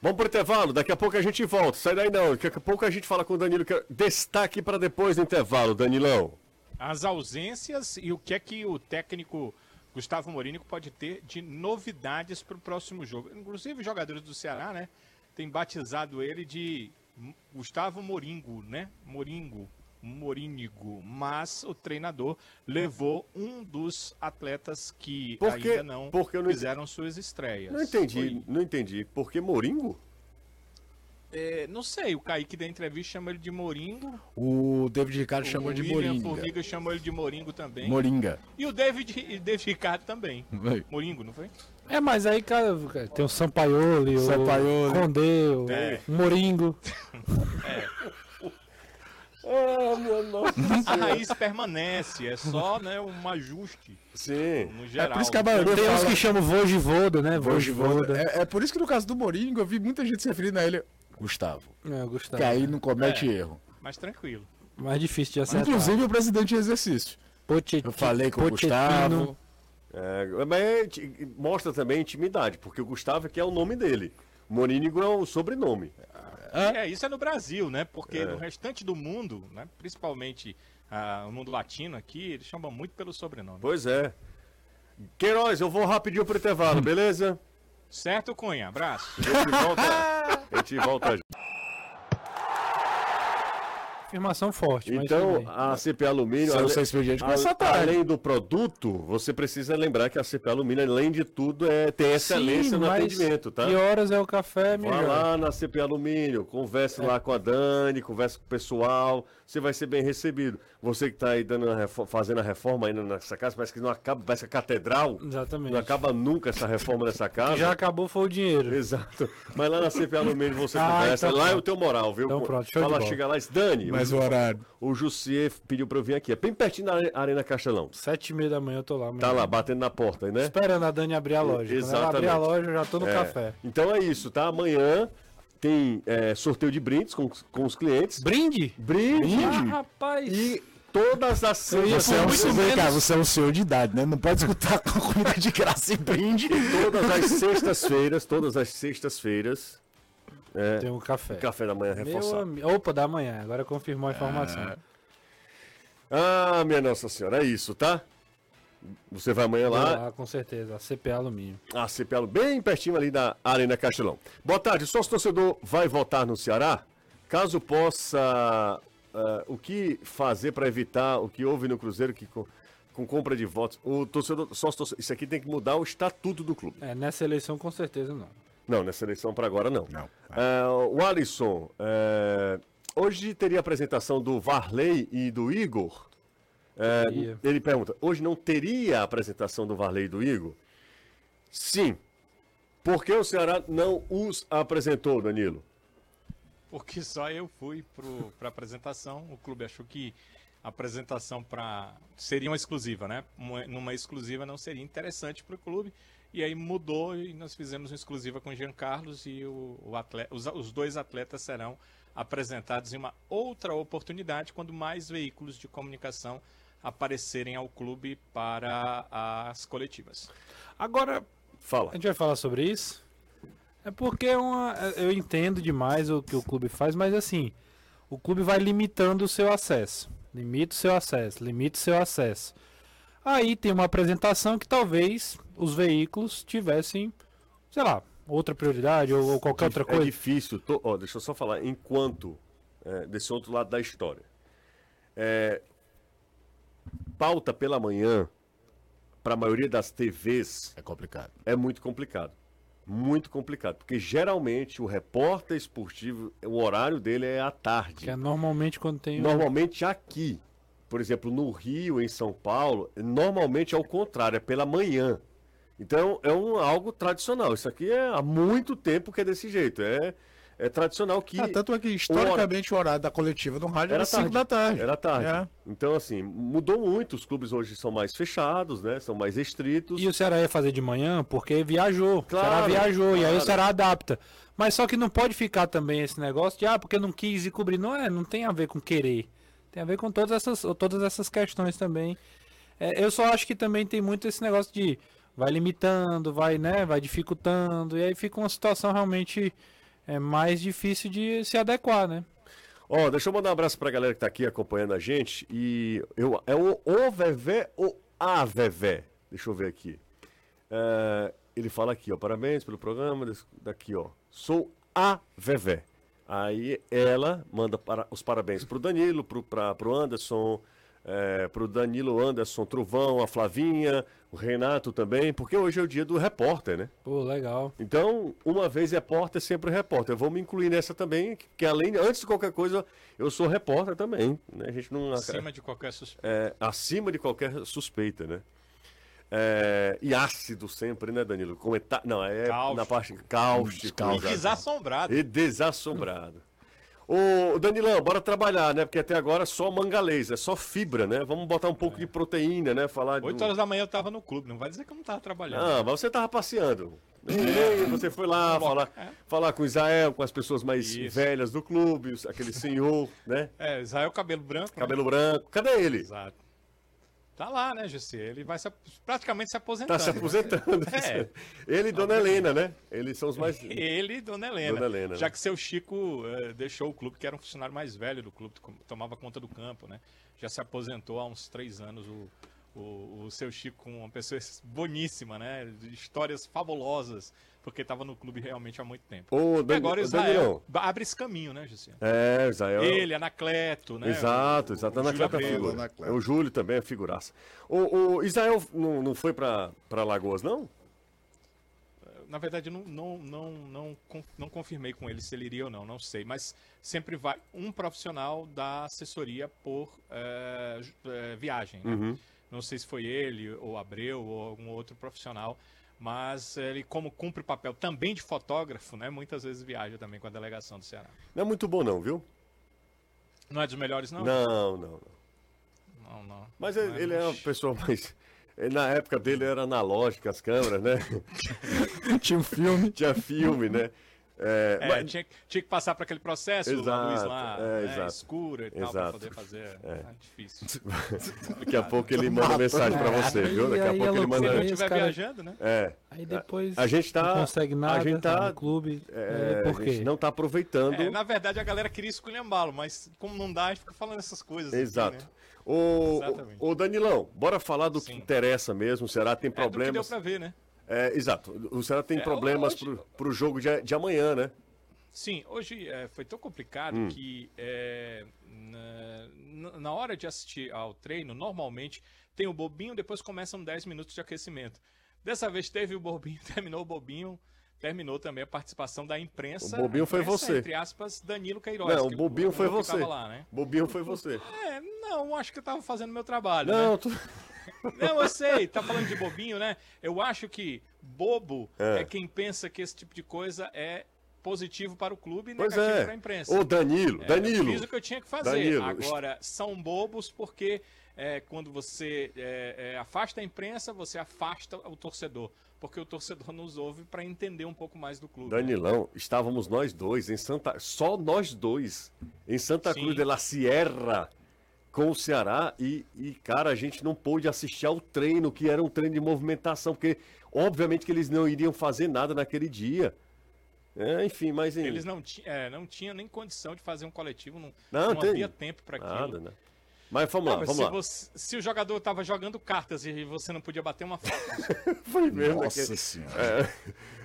Vamos pro intervalo, daqui a pouco a gente volta. Sai daí não, daqui a pouco a gente fala com o Danilo. Que... Destaque para depois do intervalo, Danilão. As ausências e o que é que o técnico Gustavo Morínico pode ter de novidades para o próximo jogo. Inclusive, jogadores do Ceará, né, tem batizado ele de Gustavo Moringo, né? Moringo. Morínigo, mas o treinador levou um dos atletas que porque, ainda não, porque não fizeram suas estreias. Não entendi, Foi... não entendi. Por que Moringo? É, não sei, o Kaique da entrevista chama ele de Moringo. O David Ricardo o chamou de Moringa. O Formiga chamou ele de Moringo também. Moringa. E o David, David Ricardo também. Foi. Moringo, não foi? É, mas aí, cara, tem o Sampaioli, Sampaioli. o Condé, o [laughs] é. Moringo. É. Oh. A raiz permanece, é só né, um ajuste. Sim. No geral. É por isso que a maioria Tem fala... uns que chamam Vojivoda, né? Vojivoda. É, é por isso que no caso do Moringo eu vi muita gente se referindo a ele. Gustavo. É, Gustavo. Que aí não comete é, erro. Mais tranquilo. Mais difícil de acertar. Inclusive o presidente de exercício. Pochettino. Eu falei com o Gustavo. É, mas mostra também intimidade, porque o Gustavo é que é o nome dele. Morínigo é o sobrenome. É, isso é no Brasil, né? Porque é. no restante do mundo, né? principalmente ah, o mundo latino aqui, eles chamam muito pelo sobrenome. Pois é. Queiroz, eu vou rapidinho pro intervalo, beleza? Certo, Cunha. Abraço. A gente volta. A gente volta. [laughs] Afirmação forte. Então, a CP Alumínio, além, expediente além do produto, você precisa lembrar que a CP Alumínio, além de tudo, é, tem excelência Sim, no atendimento, tá? Que horas é o café, melhor? Vá lá na CP Alumínio, converse é. lá com a Dani, converse com o pessoal, você vai ser bem recebido. Você que está aí dando a fazendo a reforma ainda nessa casa, parece que não acaba, parece a catedral. Exatamente. Não acaba nunca essa reforma nessa casa. Já acabou foi o dinheiro. Exato. Mas lá na CP Alumínio você [laughs] ah, conversa, então lá é o teu moral, viu? Então pronto, show Fala, chega lá e Dani, mais o horário. O Jussier pediu pra eu vir aqui. É bem pertinho da Arena Castelão. Sete e meia da manhã eu tô lá. Tá lá, batendo na porta, né? Esperando a Dani abrir a loja. Exatamente. Quando ela abrir a loja, eu já tô no é. café. Então é isso, tá? Amanhã tem é, sorteio de brindes com, com os clientes. Brinde? Brinde. Brinde. Ah, rapaz. E todas as sextas. Você, é um, senhor, cara, você é um senhor de idade, né? Não pode escutar com comida de graça e brinde. Todas as sextas-feiras, todas as sextas-feiras, é, Tem um café. Café da manhã reforçado. Ami... Opa, da manhã. Agora confirmou a informação. Ah. ah, minha Nossa Senhora, é isso, tá? Você vai amanhã lá? lá com certeza, a CPA Alumínio. A CPA bem pertinho ali da Arena Castelão. Boa tarde, sócio torcedor vai votar no Ceará? Caso possa, uh, o que fazer para evitar o que houve no Cruzeiro que com, com compra de votos? O torcedor, sócio torcedor, isso aqui tem que mudar o estatuto do clube. É, nessa eleição com certeza não. Não, nessa eleição para agora não. Não. Uh, o Alisson, uh, hoje teria apresentação do Varley e do Igor. Uh, ele pergunta: hoje não teria a apresentação do Varley e do Igor? Sim. Por que o Ceará não os apresentou, Danilo? Porque só eu fui para a apresentação. O clube achou que a apresentação para seria uma exclusiva, né? Uma, numa exclusiva não seria interessante para o clube. E aí mudou e nós fizemos uma exclusiva com o Jean Carlos e o, o atleta, os, os dois atletas serão apresentados em uma outra oportunidade quando mais veículos de comunicação aparecerem ao clube para as coletivas. Agora, fala. A gente vai falar sobre isso. É porque é uma, eu entendo demais o que o clube faz, mas assim, o clube vai limitando o seu acesso. Limita o seu acesso, limita o seu acesso. Aí tem uma apresentação que talvez os veículos tivessem, sei lá, outra prioridade ou, ou qualquer outra coisa. É difícil, tô, ó, deixa eu só falar, enquanto, é, desse outro lado da história. É, pauta pela manhã, para a maioria das TVs. É complicado. É muito complicado. Muito complicado. Porque geralmente o repórter esportivo, o horário dele é à tarde. Que é normalmente quando tem. Normalmente aqui. Por exemplo, no Rio, em São Paulo, normalmente é o contrário, é pela manhã. Então é um, algo tradicional. Isso aqui é há muito tempo que é desse jeito. É, é tradicional que. Ah, tanto é que historicamente o horário da coletiva do rádio era 5 da tarde. Era tarde. É. Então, assim, mudou muito. Os clubes hoje são mais fechados, né? São mais restritos. E o Ceará ia fazer de manhã porque viajou. Claro, o Ceará viajou claro. e aí o Ceará adapta. Mas só que não pode ficar também esse negócio de, ah, porque não quis ir cobrir. Não é, não tem a ver com querer. Tem a ver com todas essas, todas essas questões também. É, eu só acho que também tem muito esse negócio de vai limitando, vai, né, vai dificultando, e aí fica uma situação realmente é mais difícil de se adequar, né? Ó, oh, deixa eu mandar um abraço pra galera que tá aqui acompanhando a gente. E eu, é o Vevé ou A Vevé? Deixa eu ver aqui. É, ele fala aqui, ó, parabéns pelo programa. Daqui, ó, sou a Vevé. Aí ela manda para, os parabéns pro Danilo, pro, pra, pro Anderson, é, pro Danilo Anderson Trovão, a Flavinha, o Renato também, porque hoje é o dia do repórter, né? Pô, legal. Então, uma vez repórter, sempre repórter. Eu vou me incluir nessa também, que além, antes de qualquer coisa, eu sou repórter também. Né? A gente não. Acima de qualquer suspeita. É, acima de qualquer suspeita, né? É, e ácido sempre, né, Danilo? Comentar. Não, é cáustico. na parte cáustico. E desassombrado. E desassombrado. Ô, Danilão, bora trabalhar, né? Porque até agora só mangalês, é só fibra, né? Vamos botar um pouco é. de proteína, né? Falar 8 horas da manhã eu tava no clube, não vai dizer que eu não tava trabalhando. Ah, mas você tava passeando. Você foi lá falar, é. falar com o Israel, com as pessoas mais Isso. velhas do clube, aquele senhor, né? É, Israel cabelo branco. Né? Cabelo né? branco. Cadê ele? Exato. Tá lá, né, José? Ele vai se, praticamente se aposentando. Tá se aposentando. Né? É. Ele e Dona Helena, né? Eles são os mais. [laughs] Ele e Dona Helena. Dona Helena já né? que seu Chico uh, deixou o clube, que era um funcionário mais velho do clube, tomava conta do campo, né? Já se aposentou há uns três anos o, o, o seu Chico, uma pessoa boníssima, né? Histórias fabulosas porque estava no clube realmente há muito tempo. O Dan... agora Israel abre esse caminho, né, José? É, Israel. Ele, Anacleto, né? Exato, exato. O, o Anacleto é figura. É o Júlio também é figuraça. O, o Israel não, não foi para Lagoas, não? Na verdade, não, não, não, não, não confirmei com ele se ele iria ou não, não sei. Mas sempre vai um profissional da assessoria por é, é, viagem. Né? Uhum. Não sei se foi ele, ou Abreu, ou algum outro profissional mas ele, como cumpre o papel também de fotógrafo, né, muitas vezes viaja também com a delegação do Ceará. Não é muito bom não, viu? Não é dos melhores, não? Não, não, não. Não, não. Mas não ele, é, é uma pessoa mais... Na época dele era analógica as câmeras, né? [laughs] [laughs] Tinha um filme. Tinha filme, né? É, é, mas... tinha, tinha, que passar para aquele processo, exato, a luz lá é, né, escura e tal, para poder fazer. É. Ah, difícil. [laughs] Daqui a pouco ele manda mensagem para você, viu? Daqui a pouco ele manda. Se ele estiver cara... viajando, né? É. Aí depois a gente tá, não consegue nada, a gente tá, tá no clube. É, por quê? A gente não tá aproveitando. É, na verdade, a galera queria esculhambá-lo, mas como não dá, a gente fica falando essas coisas. Exato. Aqui, né? Ô, ô, Danilão, bora falar do Sim. que interessa mesmo. O Ceará tem problemas. É, do que deu pra ver, né? É, exato. O Ceará tem é, problemas pro, pro jogo de, de amanhã, né? Sim, hoje é, foi tão complicado hum. que é, na, na, hora de assistir ao treino, normalmente tem o bobinho, depois começam 10 minutos de aquecimento. Dessa vez teve o bobinho, [laughs] terminou o bobinho, terminou também a participação da imprensa. O bobinho foi imprensa, você. Entre aspas, Danilo Queiroz. Não, o bobinho foi você. Lá, né? Bobinho foi você. É, não, acho que eu tava fazendo meu trabalho. Não, né? tu... Não, eu sei, tá falando de bobinho, né? Eu acho que bobo é. é quem pensa que esse tipo de coisa é positivo para o clube e pois negativo é. para a imprensa. Ô, Danilo, é, Danilo. Eu fiz o que eu tinha que fazer. Danilo. Agora, são bobos porque é, quando você é, é, afasta a imprensa, você afasta o torcedor. Porque o torcedor nos ouve para entender um pouco mais do clube. Danilão, né? estávamos nós dois em Santa. Só nós dois. Em Santa Sim. Cruz de la Sierra com o Ceará e, e, cara, a gente não pôde assistir ao treino, que era um treino de movimentação, porque obviamente que eles não iriam fazer nada naquele dia. É, enfim, mas... Eles não, é, não tinham nem condição de fazer um coletivo, não, não, não havia tempo para aquilo. Nada, né? Mas vamos lá, vamos se lá. Você, se o jogador tava jogando cartas e você não podia bater uma foto. [laughs] foi mesmo. Nossa aquele... senhora.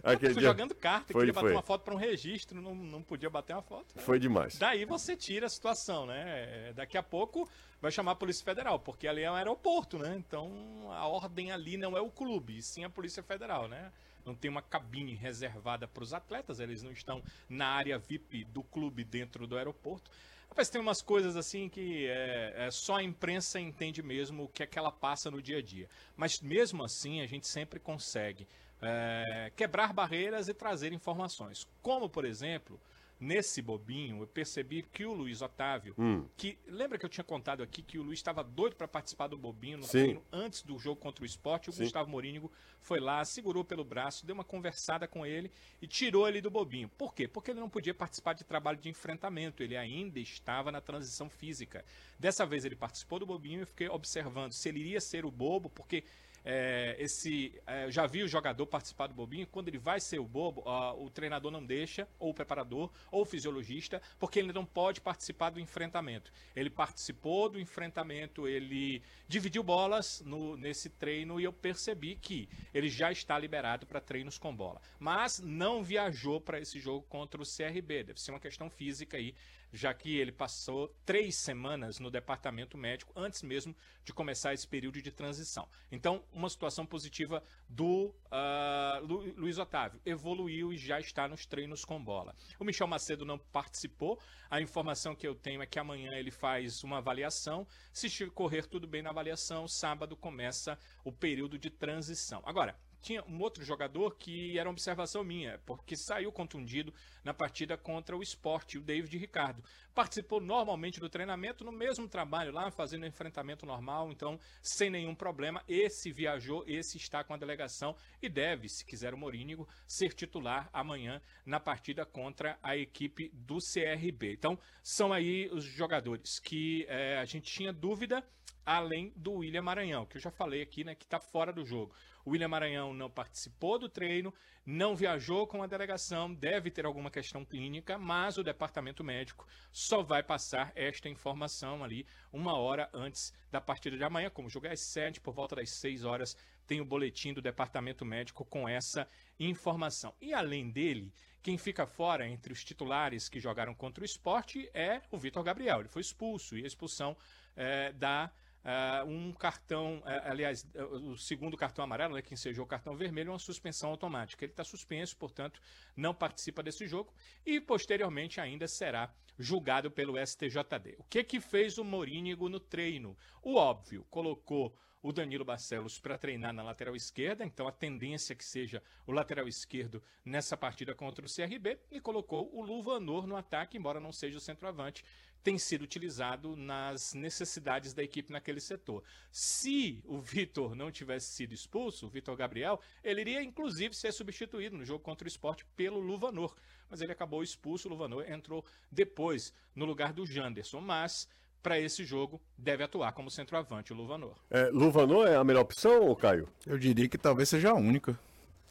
É, aquele dia... jogando carta, foi, queria bater foi. uma foto para um registro, não, não podia bater uma foto. Foi demais. Daí você tira a situação, né? Daqui a pouco vai chamar a Polícia Federal, porque ali é um aeroporto, né? Então a ordem ali não é o clube, e sim a Polícia Federal, né? Não tem uma cabine reservada para os atletas, eles não estão na área VIP do clube dentro do aeroporto. Rapaz, tem umas coisas assim que é, é, só a imprensa entende mesmo o que é que ela passa no dia a dia. Mas mesmo assim, a gente sempre consegue é, quebrar barreiras e trazer informações. Como, por exemplo, nesse bobinho, eu percebi que o Luiz Otávio, hum. que lembra que eu tinha contado aqui que o Luiz estava doido para participar do bobinho no treino antes do jogo contra o esporte, o Sim. Gustavo Morínigo foi lá, segurou pelo braço, deu uma conversada com ele e tirou ele do bobinho. Por quê? Porque ele não podia participar de trabalho de enfrentamento, ele ainda estava na transição física. Dessa vez ele participou do bobinho e eu fiquei observando se ele iria ser o bobo, porque é, esse é, já vi o jogador participar do bobinho, quando ele vai ser o bobo, o treinador não deixa, ou o preparador, ou o fisiologista, porque ele não pode participar do enfrentamento. Ele participou do enfrentamento, ele dividiu bolas no, nesse treino e eu percebi que ele já está liberado para treinos com bola. Mas não viajou para esse jogo contra o CRB, deve ser uma questão física aí já que ele passou três semanas no departamento médico antes mesmo de começar esse período de transição. Então, uma situação positiva do uh, Lu, Luiz Otávio. Evoluiu e já está nos treinos com bola. O Michel Macedo não participou. A informação que eu tenho é que amanhã ele faz uma avaliação. Se correr tudo bem na avaliação, sábado começa o período de transição. Agora, tinha um outro jogador que era uma observação minha, porque saiu contundido na partida contra o esporte, o David Ricardo. Participou normalmente do treinamento, no mesmo trabalho lá, fazendo um enfrentamento normal, então sem nenhum problema. Esse viajou, esse está com a delegação e deve, se quiser o Morínigo, ser titular amanhã na partida contra a equipe do CRB. Então, são aí os jogadores que é, a gente tinha dúvida além do William Maranhão, que eu já falei aqui, né, que está fora do jogo. O William Maranhão não participou do treino, não viajou com a delegação, deve ter alguma questão clínica, mas o departamento médico só vai passar esta informação ali uma hora antes da partida de amanhã. Como jogo é às 7, por volta das 6 horas, tem o boletim do departamento médico com essa informação. E além dele, quem fica fora entre os titulares que jogaram contra o esporte é o Vitor Gabriel. Ele foi expulso e a expulsão é, da Uh, um cartão, uh, aliás, uh, o segundo cartão amarelo, né, que ensejou o cartão vermelho, é uma suspensão automática. Ele está suspenso, portanto, não participa desse jogo e posteriormente ainda será julgado pelo STJD. O que que fez o Morínigo no treino? O óbvio, colocou o Danilo Barcelos para treinar na lateral esquerda, então a tendência é que seja o lateral esquerdo nessa partida contra o CRB, e colocou o Luvanor no ataque, embora não seja o centroavante, tem sido utilizado nas necessidades da equipe naquele setor. Se o Vitor não tivesse sido expulso, o Vitor Gabriel, ele iria inclusive ser substituído no jogo contra o esporte pelo Luvanor, mas ele acabou expulso, o Luvanor entrou depois no lugar do Janderson, mas para esse jogo deve atuar como centroavante o Luvanor. É, Luvanor é a melhor opção, Caio? Eu diria que talvez seja a única.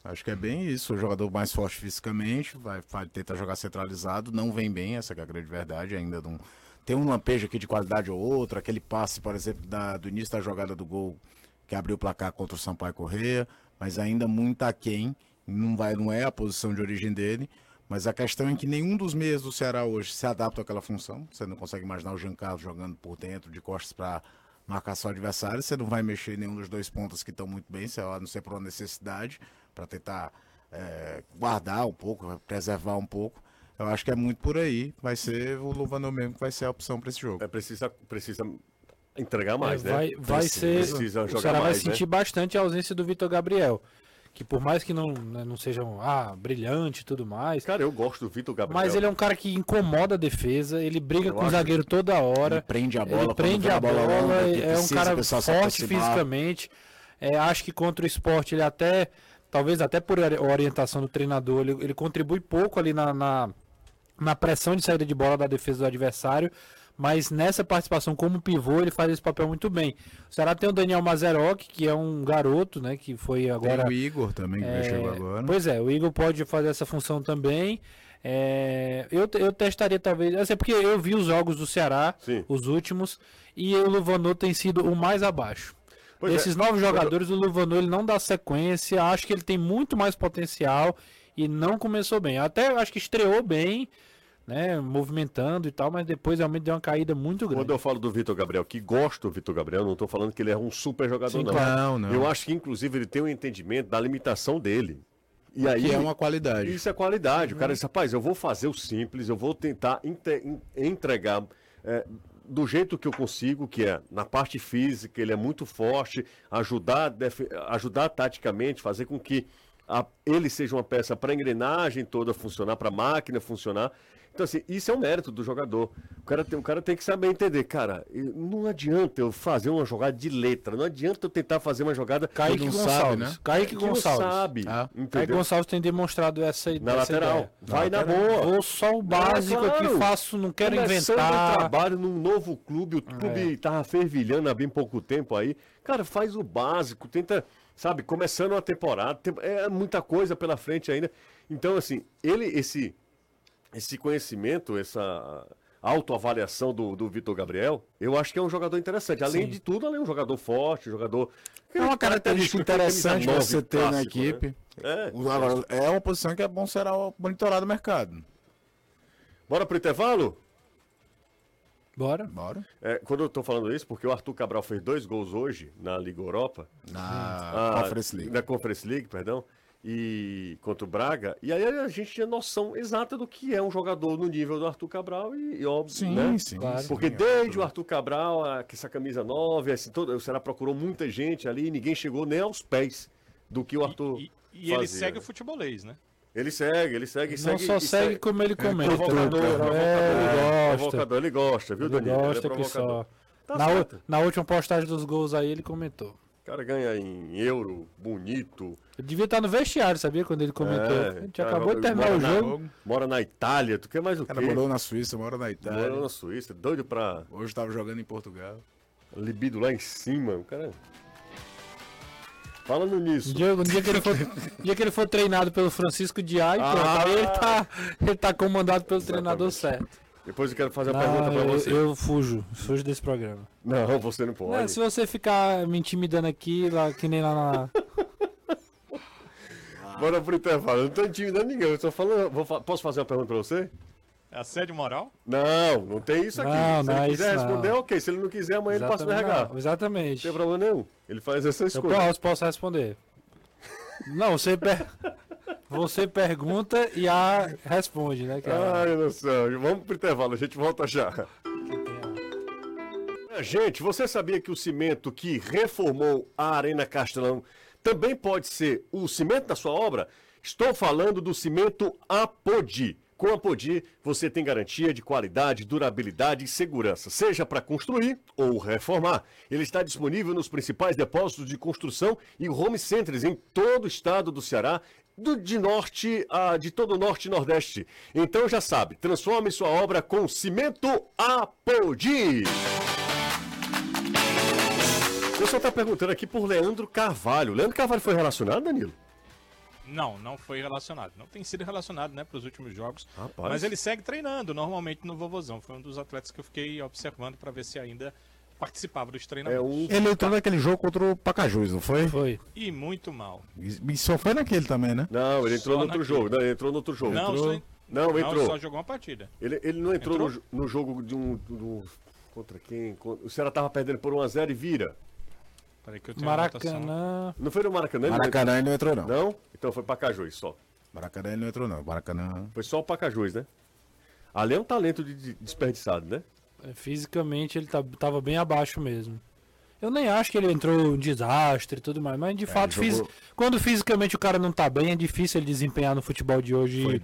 Acho que é bem isso. O jogador mais forte fisicamente, vai, vai tentar jogar centralizado, não vem bem, essa é a grande verdade, ainda não. Tem um lampejo aqui de qualidade ou outra, aquele passe, por exemplo, da, do início da jogada do gol que abriu o placar contra o Sampaio Correia, mas ainda muito aquém, não, vai, não é a posição de origem dele. Mas a questão é que nenhum dos meias do Ceará hoje se adapta àquela função. Você não consegue imaginar o Jean Carlos jogando por dentro, de costas para marcar seu adversário. Você não vai mexer em nenhum dos dois pontos que estão muito bem, a não ser por uma necessidade, para tentar é, guardar um pouco, preservar um pouco. Eu acho que é muito por aí. Vai ser o Luvanor mesmo que vai ser a opção para esse jogo. É, precisa, precisa entregar mais, é, vai, né? Vai precisa, ser. Precisa o jogar Ceará mais, vai sentir né? bastante a ausência do Vitor Gabriel. Que por mais que não, né, não seja um, ah, brilhante e tudo mais. Cara, eu gosto do Vitor Gabriel. Mas ele é um cara que incomoda a defesa, ele briga Eu com o zagueiro toda hora. Ele prende a bola, Ele prende a a bola bola, que é um cara o forte fisicamente. É, acho que contra o esporte ele até, talvez até por ori- orientação do treinador, ele, ele contribui pouco ali na, na, na pressão de saída de bola da defesa do adversário. Mas nessa participação como pivô, ele faz esse papel muito bem. O Ceará tem o Daniel Mazerok, que é um garoto, né? Que foi agora. Tem o Igor também, que É, chegou agora. Pois é, o Igor pode fazer essa função também. É, eu, eu testaria talvez, assim, porque eu vi os jogos do Ceará, os últimos, e o Luvanor tem sido o mais abaixo. Pois é, Desses novos quando- jogadores, o Luvanor ele não dá sequência, acho que ele tem muito mais potencial e não começou bem. Até acho que estreou bem, né, movimentando e tal, mas depois realmente deu uma caída muito grande. Quando eu falo do Vitor Gabriel, que gosto do Vitor Gabriel, não estou falando que ele é um super jogador, Sim, não. claro. Não, não. Eu acho que, inclusive, ele tem um entendimento da limitação dele. E aí, que é uma qualidade. Isso é qualidade. O cara diz, rapaz, eu vou fazer o simples, eu vou tentar entregar é, do jeito que eu consigo, que é na parte física, ele é muito forte, ajudar, ajudar taticamente, fazer com que a- ele seja uma peça para a engrenagem toda funcionar, para a máquina funcionar. Então, assim, isso é um mérito do jogador. O cara, tem, o cara tem que saber entender, cara, não adianta eu fazer uma jogada de letra, não adianta eu tentar fazer uma jogada Kaique não Gonçalves. sabe, né? Kaique Gonçalves. sabe, Ah. Kaique Gonçalves tem demonstrado essa, Na essa lateral. ideia. Vai na boa. Vou só o básico É, aqui, claro. faço, não quero Começando inventar. um trabalho num novo clube, o clube É. tava fervilhando há bem pouco tempo aí. Cara, faz o básico, tenta, sabe, começando uma temporada, tem- é muita coisa pela frente ainda. Então, assim, ele, esse, esse conhecimento, essa autoavaliação do, do Vitor Gabriel, eu acho que é um jogador interessante. Além Sim. de tudo, além é um jogador forte, um jogador. É uma característica interessante camisa você nove, ter na né? equipe. É. O- agora, é uma posição que é bom será monitorado no mercado. Bora pro intervalo? Bora. Bora. É, quando eu tô falando isso, porque o Arthur Cabral fez dois gols hoje na Liga Europa. Na Ah, Conference League. Na Conference League, perdão. E contra o Braga. E aí a gente tinha noção exata do que é um jogador no nível do Arthur Cabral e, e óbvio, Sim, né? sim, Claro. Porque sim, desde o Arthur Cabral, a- que essa camisa 9, assim, todo, o Ceará procurou muita gente ali e ninguém chegou nem aos pés do que o Arthur E, e ele fazia. segue o futebolês, né? Ele segue, ele segue. Não segue, só e segue como ele comenta. Provocador, né? provocador, É, ele gosta. provocador, ele gosta, viu, Ele Danilo? Ele é gosta que só. Tá na, u- na última postagem dos gols aí, ele comentou. O cara ganha em euro, bonito. Eu devia estar no vestiário, sabia? Quando ele comentou. É, a gente cara, acabou de terminar o na- jogo. Mora na Itália, tu quer mais o O quê? cara morou na Suíça, mora na Itália. Morou na Suíça, doido pra Hoje tava jogando em Portugal. libido lá em cima, o cara... Falando nisso... No dia, no dia que ele for, dia que ele for treinado pelo Francisco Diá, Ah! aí ele tá, ele tá comandado pelo treinador certo. Depois eu quero fazer uma Não, pergunta pra eu- você. Eu fujo, fujo desse programa. Não, você não pode. Não, se você ficar me intimidando aqui, lá, que nem lá na. Bora pro intervalo. Eu não tô intimidando ninguém, eu tô falando... vou Posso fazer uma pergunta pra você? É assédio moral? Não, não tem isso aqui. Não, se não ele é quiser isso, não. responder, ok. Se ele não quiser, amanhã ele passa no Exatamente, regar. não, exatamente. Não tem problema nenhum. Ele faz essa Eu escolha. posso, posso responder. [laughs] Não, você, per... você pergunta e a responde, né, cara? Ai, meu Deus do céu. Vamos pro intervalo, a gente volta já. Gente, você sabia que o cimento que reformou a Arena Castelão também pode ser o cimento da sua obra? Estou falando do cimento Apodi. Com a Apodi, você tem garantia de qualidade, durabilidade e segurança, seja para construir ou reformar. Ele está disponível nos principais depósitos de construção e home centers em todo o estado do Ceará do, de norte a de todo o norte e nordeste. Então já sabe, transforme sua obra com cimento Apodi. O pessoal está perguntando aqui por Leandro Carvalho. Leandro Carvalho foi relacionado, Danilo? Não, não foi relacionado. Não tem sido relacionado, né, para os últimos jogos. Rapaz. Mas ele segue treinando normalmente no Vovozão. Foi um dos atletas que eu fiquei observando para ver se ainda participava dos treinamentos. É um... Ele entrou naquele jogo contra o Pacajus, não foi? Foi. E muito mal. E, só foi naquele também, né? Não, ele entrou só no outro naquele. jogo. Não, ele entrou no outro jogo. Não, entrou... Só... Não, entrou. Não, só jogou uma partida. Ele, ele não entrou, entrou? No, no, jogo de um, do, Contra quem? O Ceará tava perdendo por 1x0 e vira. Peraí que eu tenho Maracanã. Não foi no Maracanã? Maracanã ele não entrou, não. Não? Então foi Pacajus só. Maracanã ele não entrou, não. Maracanã. Foi só o Pacajus, né? Ali é um talento de desperdiçado, né? É, fisicamente ele tá, tava bem abaixo mesmo. Eu nem acho que ele entrou um desastre e tudo mais, mas de é, fato, jogou... quando fisicamente o cara não tá bem, é difícil ele desempenhar no futebol de hoje. Foi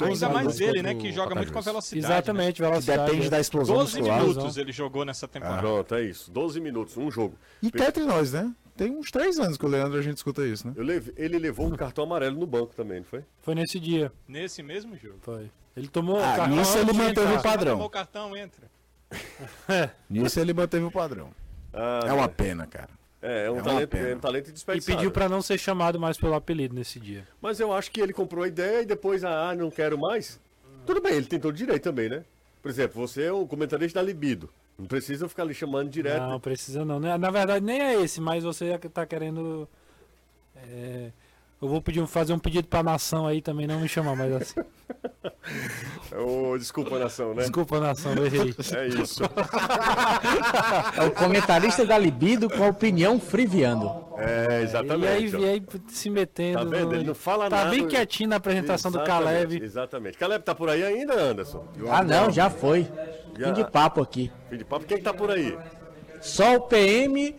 Ainda mais ele, né? Que joga muito com a velocidade. Exatamente, né? velocidade. Depende da explosão 12 muscular. minutos ele jogou nessa temporada. Ah, pronto, é isso. 12 minutos, um jogo. E cá entre nós, né? Tem uns três anos que o Leandro a gente escuta isso, né? Leve... ele levou um cartão amarelo no banco também, não foi? Foi nesse dia. Nesse mesmo jogo? Foi. Ele tomou ah, cartão. Nisso ele manteve o padrão. Tomou o cartão, entra. [laughs] é. Nisso ele manteve o padrão. Ah, é uma pena, cara. É, é um, é talento, é um talento desperdiçado. E pediu para não ser chamado mais pelo apelido nesse dia. Mas eu acho que ele comprou a ideia e depois, ah, não quero mais. Tudo bem, ele tem todo direito também, né? Por exemplo, você é o comentarista da Libido. Não precisa ficar lhe chamando direto. Não, precisa não. Na verdade, nem é esse, mas você tá querendo. É, eu vou pedir, fazer um pedido pra nação aí também, não me chamar mais assim. [laughs] oh, desculpa, nação, né? Desculpa, nação, eu errei. É isso. É o comentarista da Libido com a opinião friviando. É, exatamente. E aí, e aí se metendo. Tá vendo? Ele não fala tá nada. Tá bem quietinho na apresentação exatamente, do Caleb. Exatamente. Caleb tá por aí ainda, Anderson? Ah, não, já foi. Já. Fim de papo aqui. Fim de papo. Quem que tá por aí? Só o PM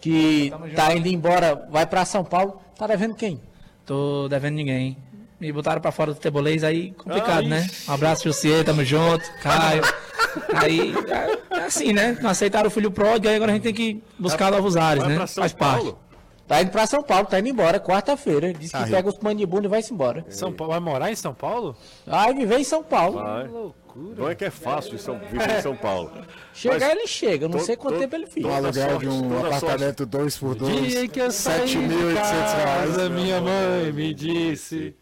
que tá indo embora, vai para São Paulo. Tá devendo quem? Tô devendo ninguém. Me botaram pra fora do tebolês, aí complicado, ah, né? Um abraço, Jussier, tamo junto, Caio. [laughs] aí, é, é, assim, né? Não aceitaram o filho pródigo, aí agora a gente tem que buscar novos ares, né? Faz Paulo. parte. Tá indo pra São Paulo, tá indo embora, quarta-feira. Diz que pega os mandibundo e vai embora. São Paulo, vai morar em São Paulo? Vai viver em São Paulo. Vai. Não é que é fácil São, viver em São Paulo. Chegar ele chega, não sei quanto tempo ele fica. O aluguel de um apartamento 2 por 2 Dia que eu saí de reais. A minha mãe me disse.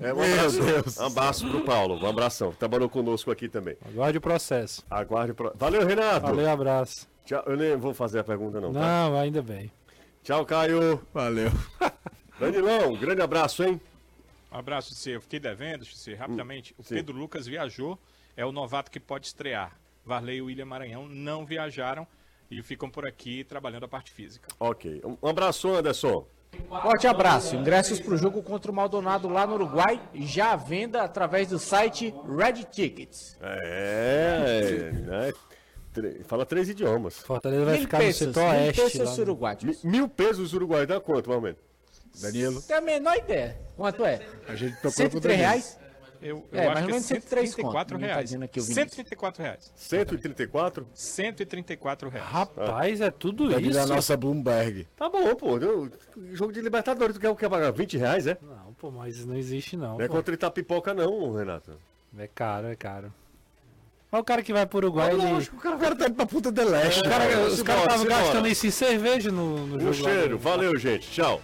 É, um abraço, Deus. um abraço pro Paulo, um abração. Trabalhou conosco aqui também. Aguarde o processo. Aguarde o processo. Valeu, Renato. Valeu, abraço. Tchau. Eu nem vou fazer a pergunta, não. Tá? Não, tá? ainda bem. Tchau, Caio. Valeu. [laughs] Danilão, grande abraço, hein? Um abraço, você. Eu fiquei devendo, você, rapidamente. Hum, o Pedro Lucas viajou, é o novato que pode estrear. Varley e William Maranhão não viajaram e ficam por aqui trabalhando a parte física. Ok. Um abraço, Anderson. Forte abraço. Ingressos para o jogo contra o Maldonado lá no Uruguai já à venda através do site Red Tickets. É, é, Fala três idiomas. Fortaleza vai mil ficar pesos, no setor oeste. Mil pesos uruguaios. Mil pesos uruguaios dá quanto, momento? Danilo? Tem a menor ideia. Quanto é? A gente procura 103 reais? Eu, eu é, acho mais ou menos 134 é reais. Tá 134 reais. 134? 134 reais. Rapaz, é tudo é isso. da nossa Bloomberg. Tá bom, pô. jogo de Libertadores, tu quer, quer pagar 20 reais, é? Não, pô, mas não existe não. Não é contra a pipoca não, Renato. É caro, é caro. Olha o cara que vai pro Uruguai. Ele... Lógico, o cara, o cara tá indo pra puta de leste. É, cara, os caras estavam gastando isso em cerveja no, no jogo. Cheiro, valeu, gente. Tchau.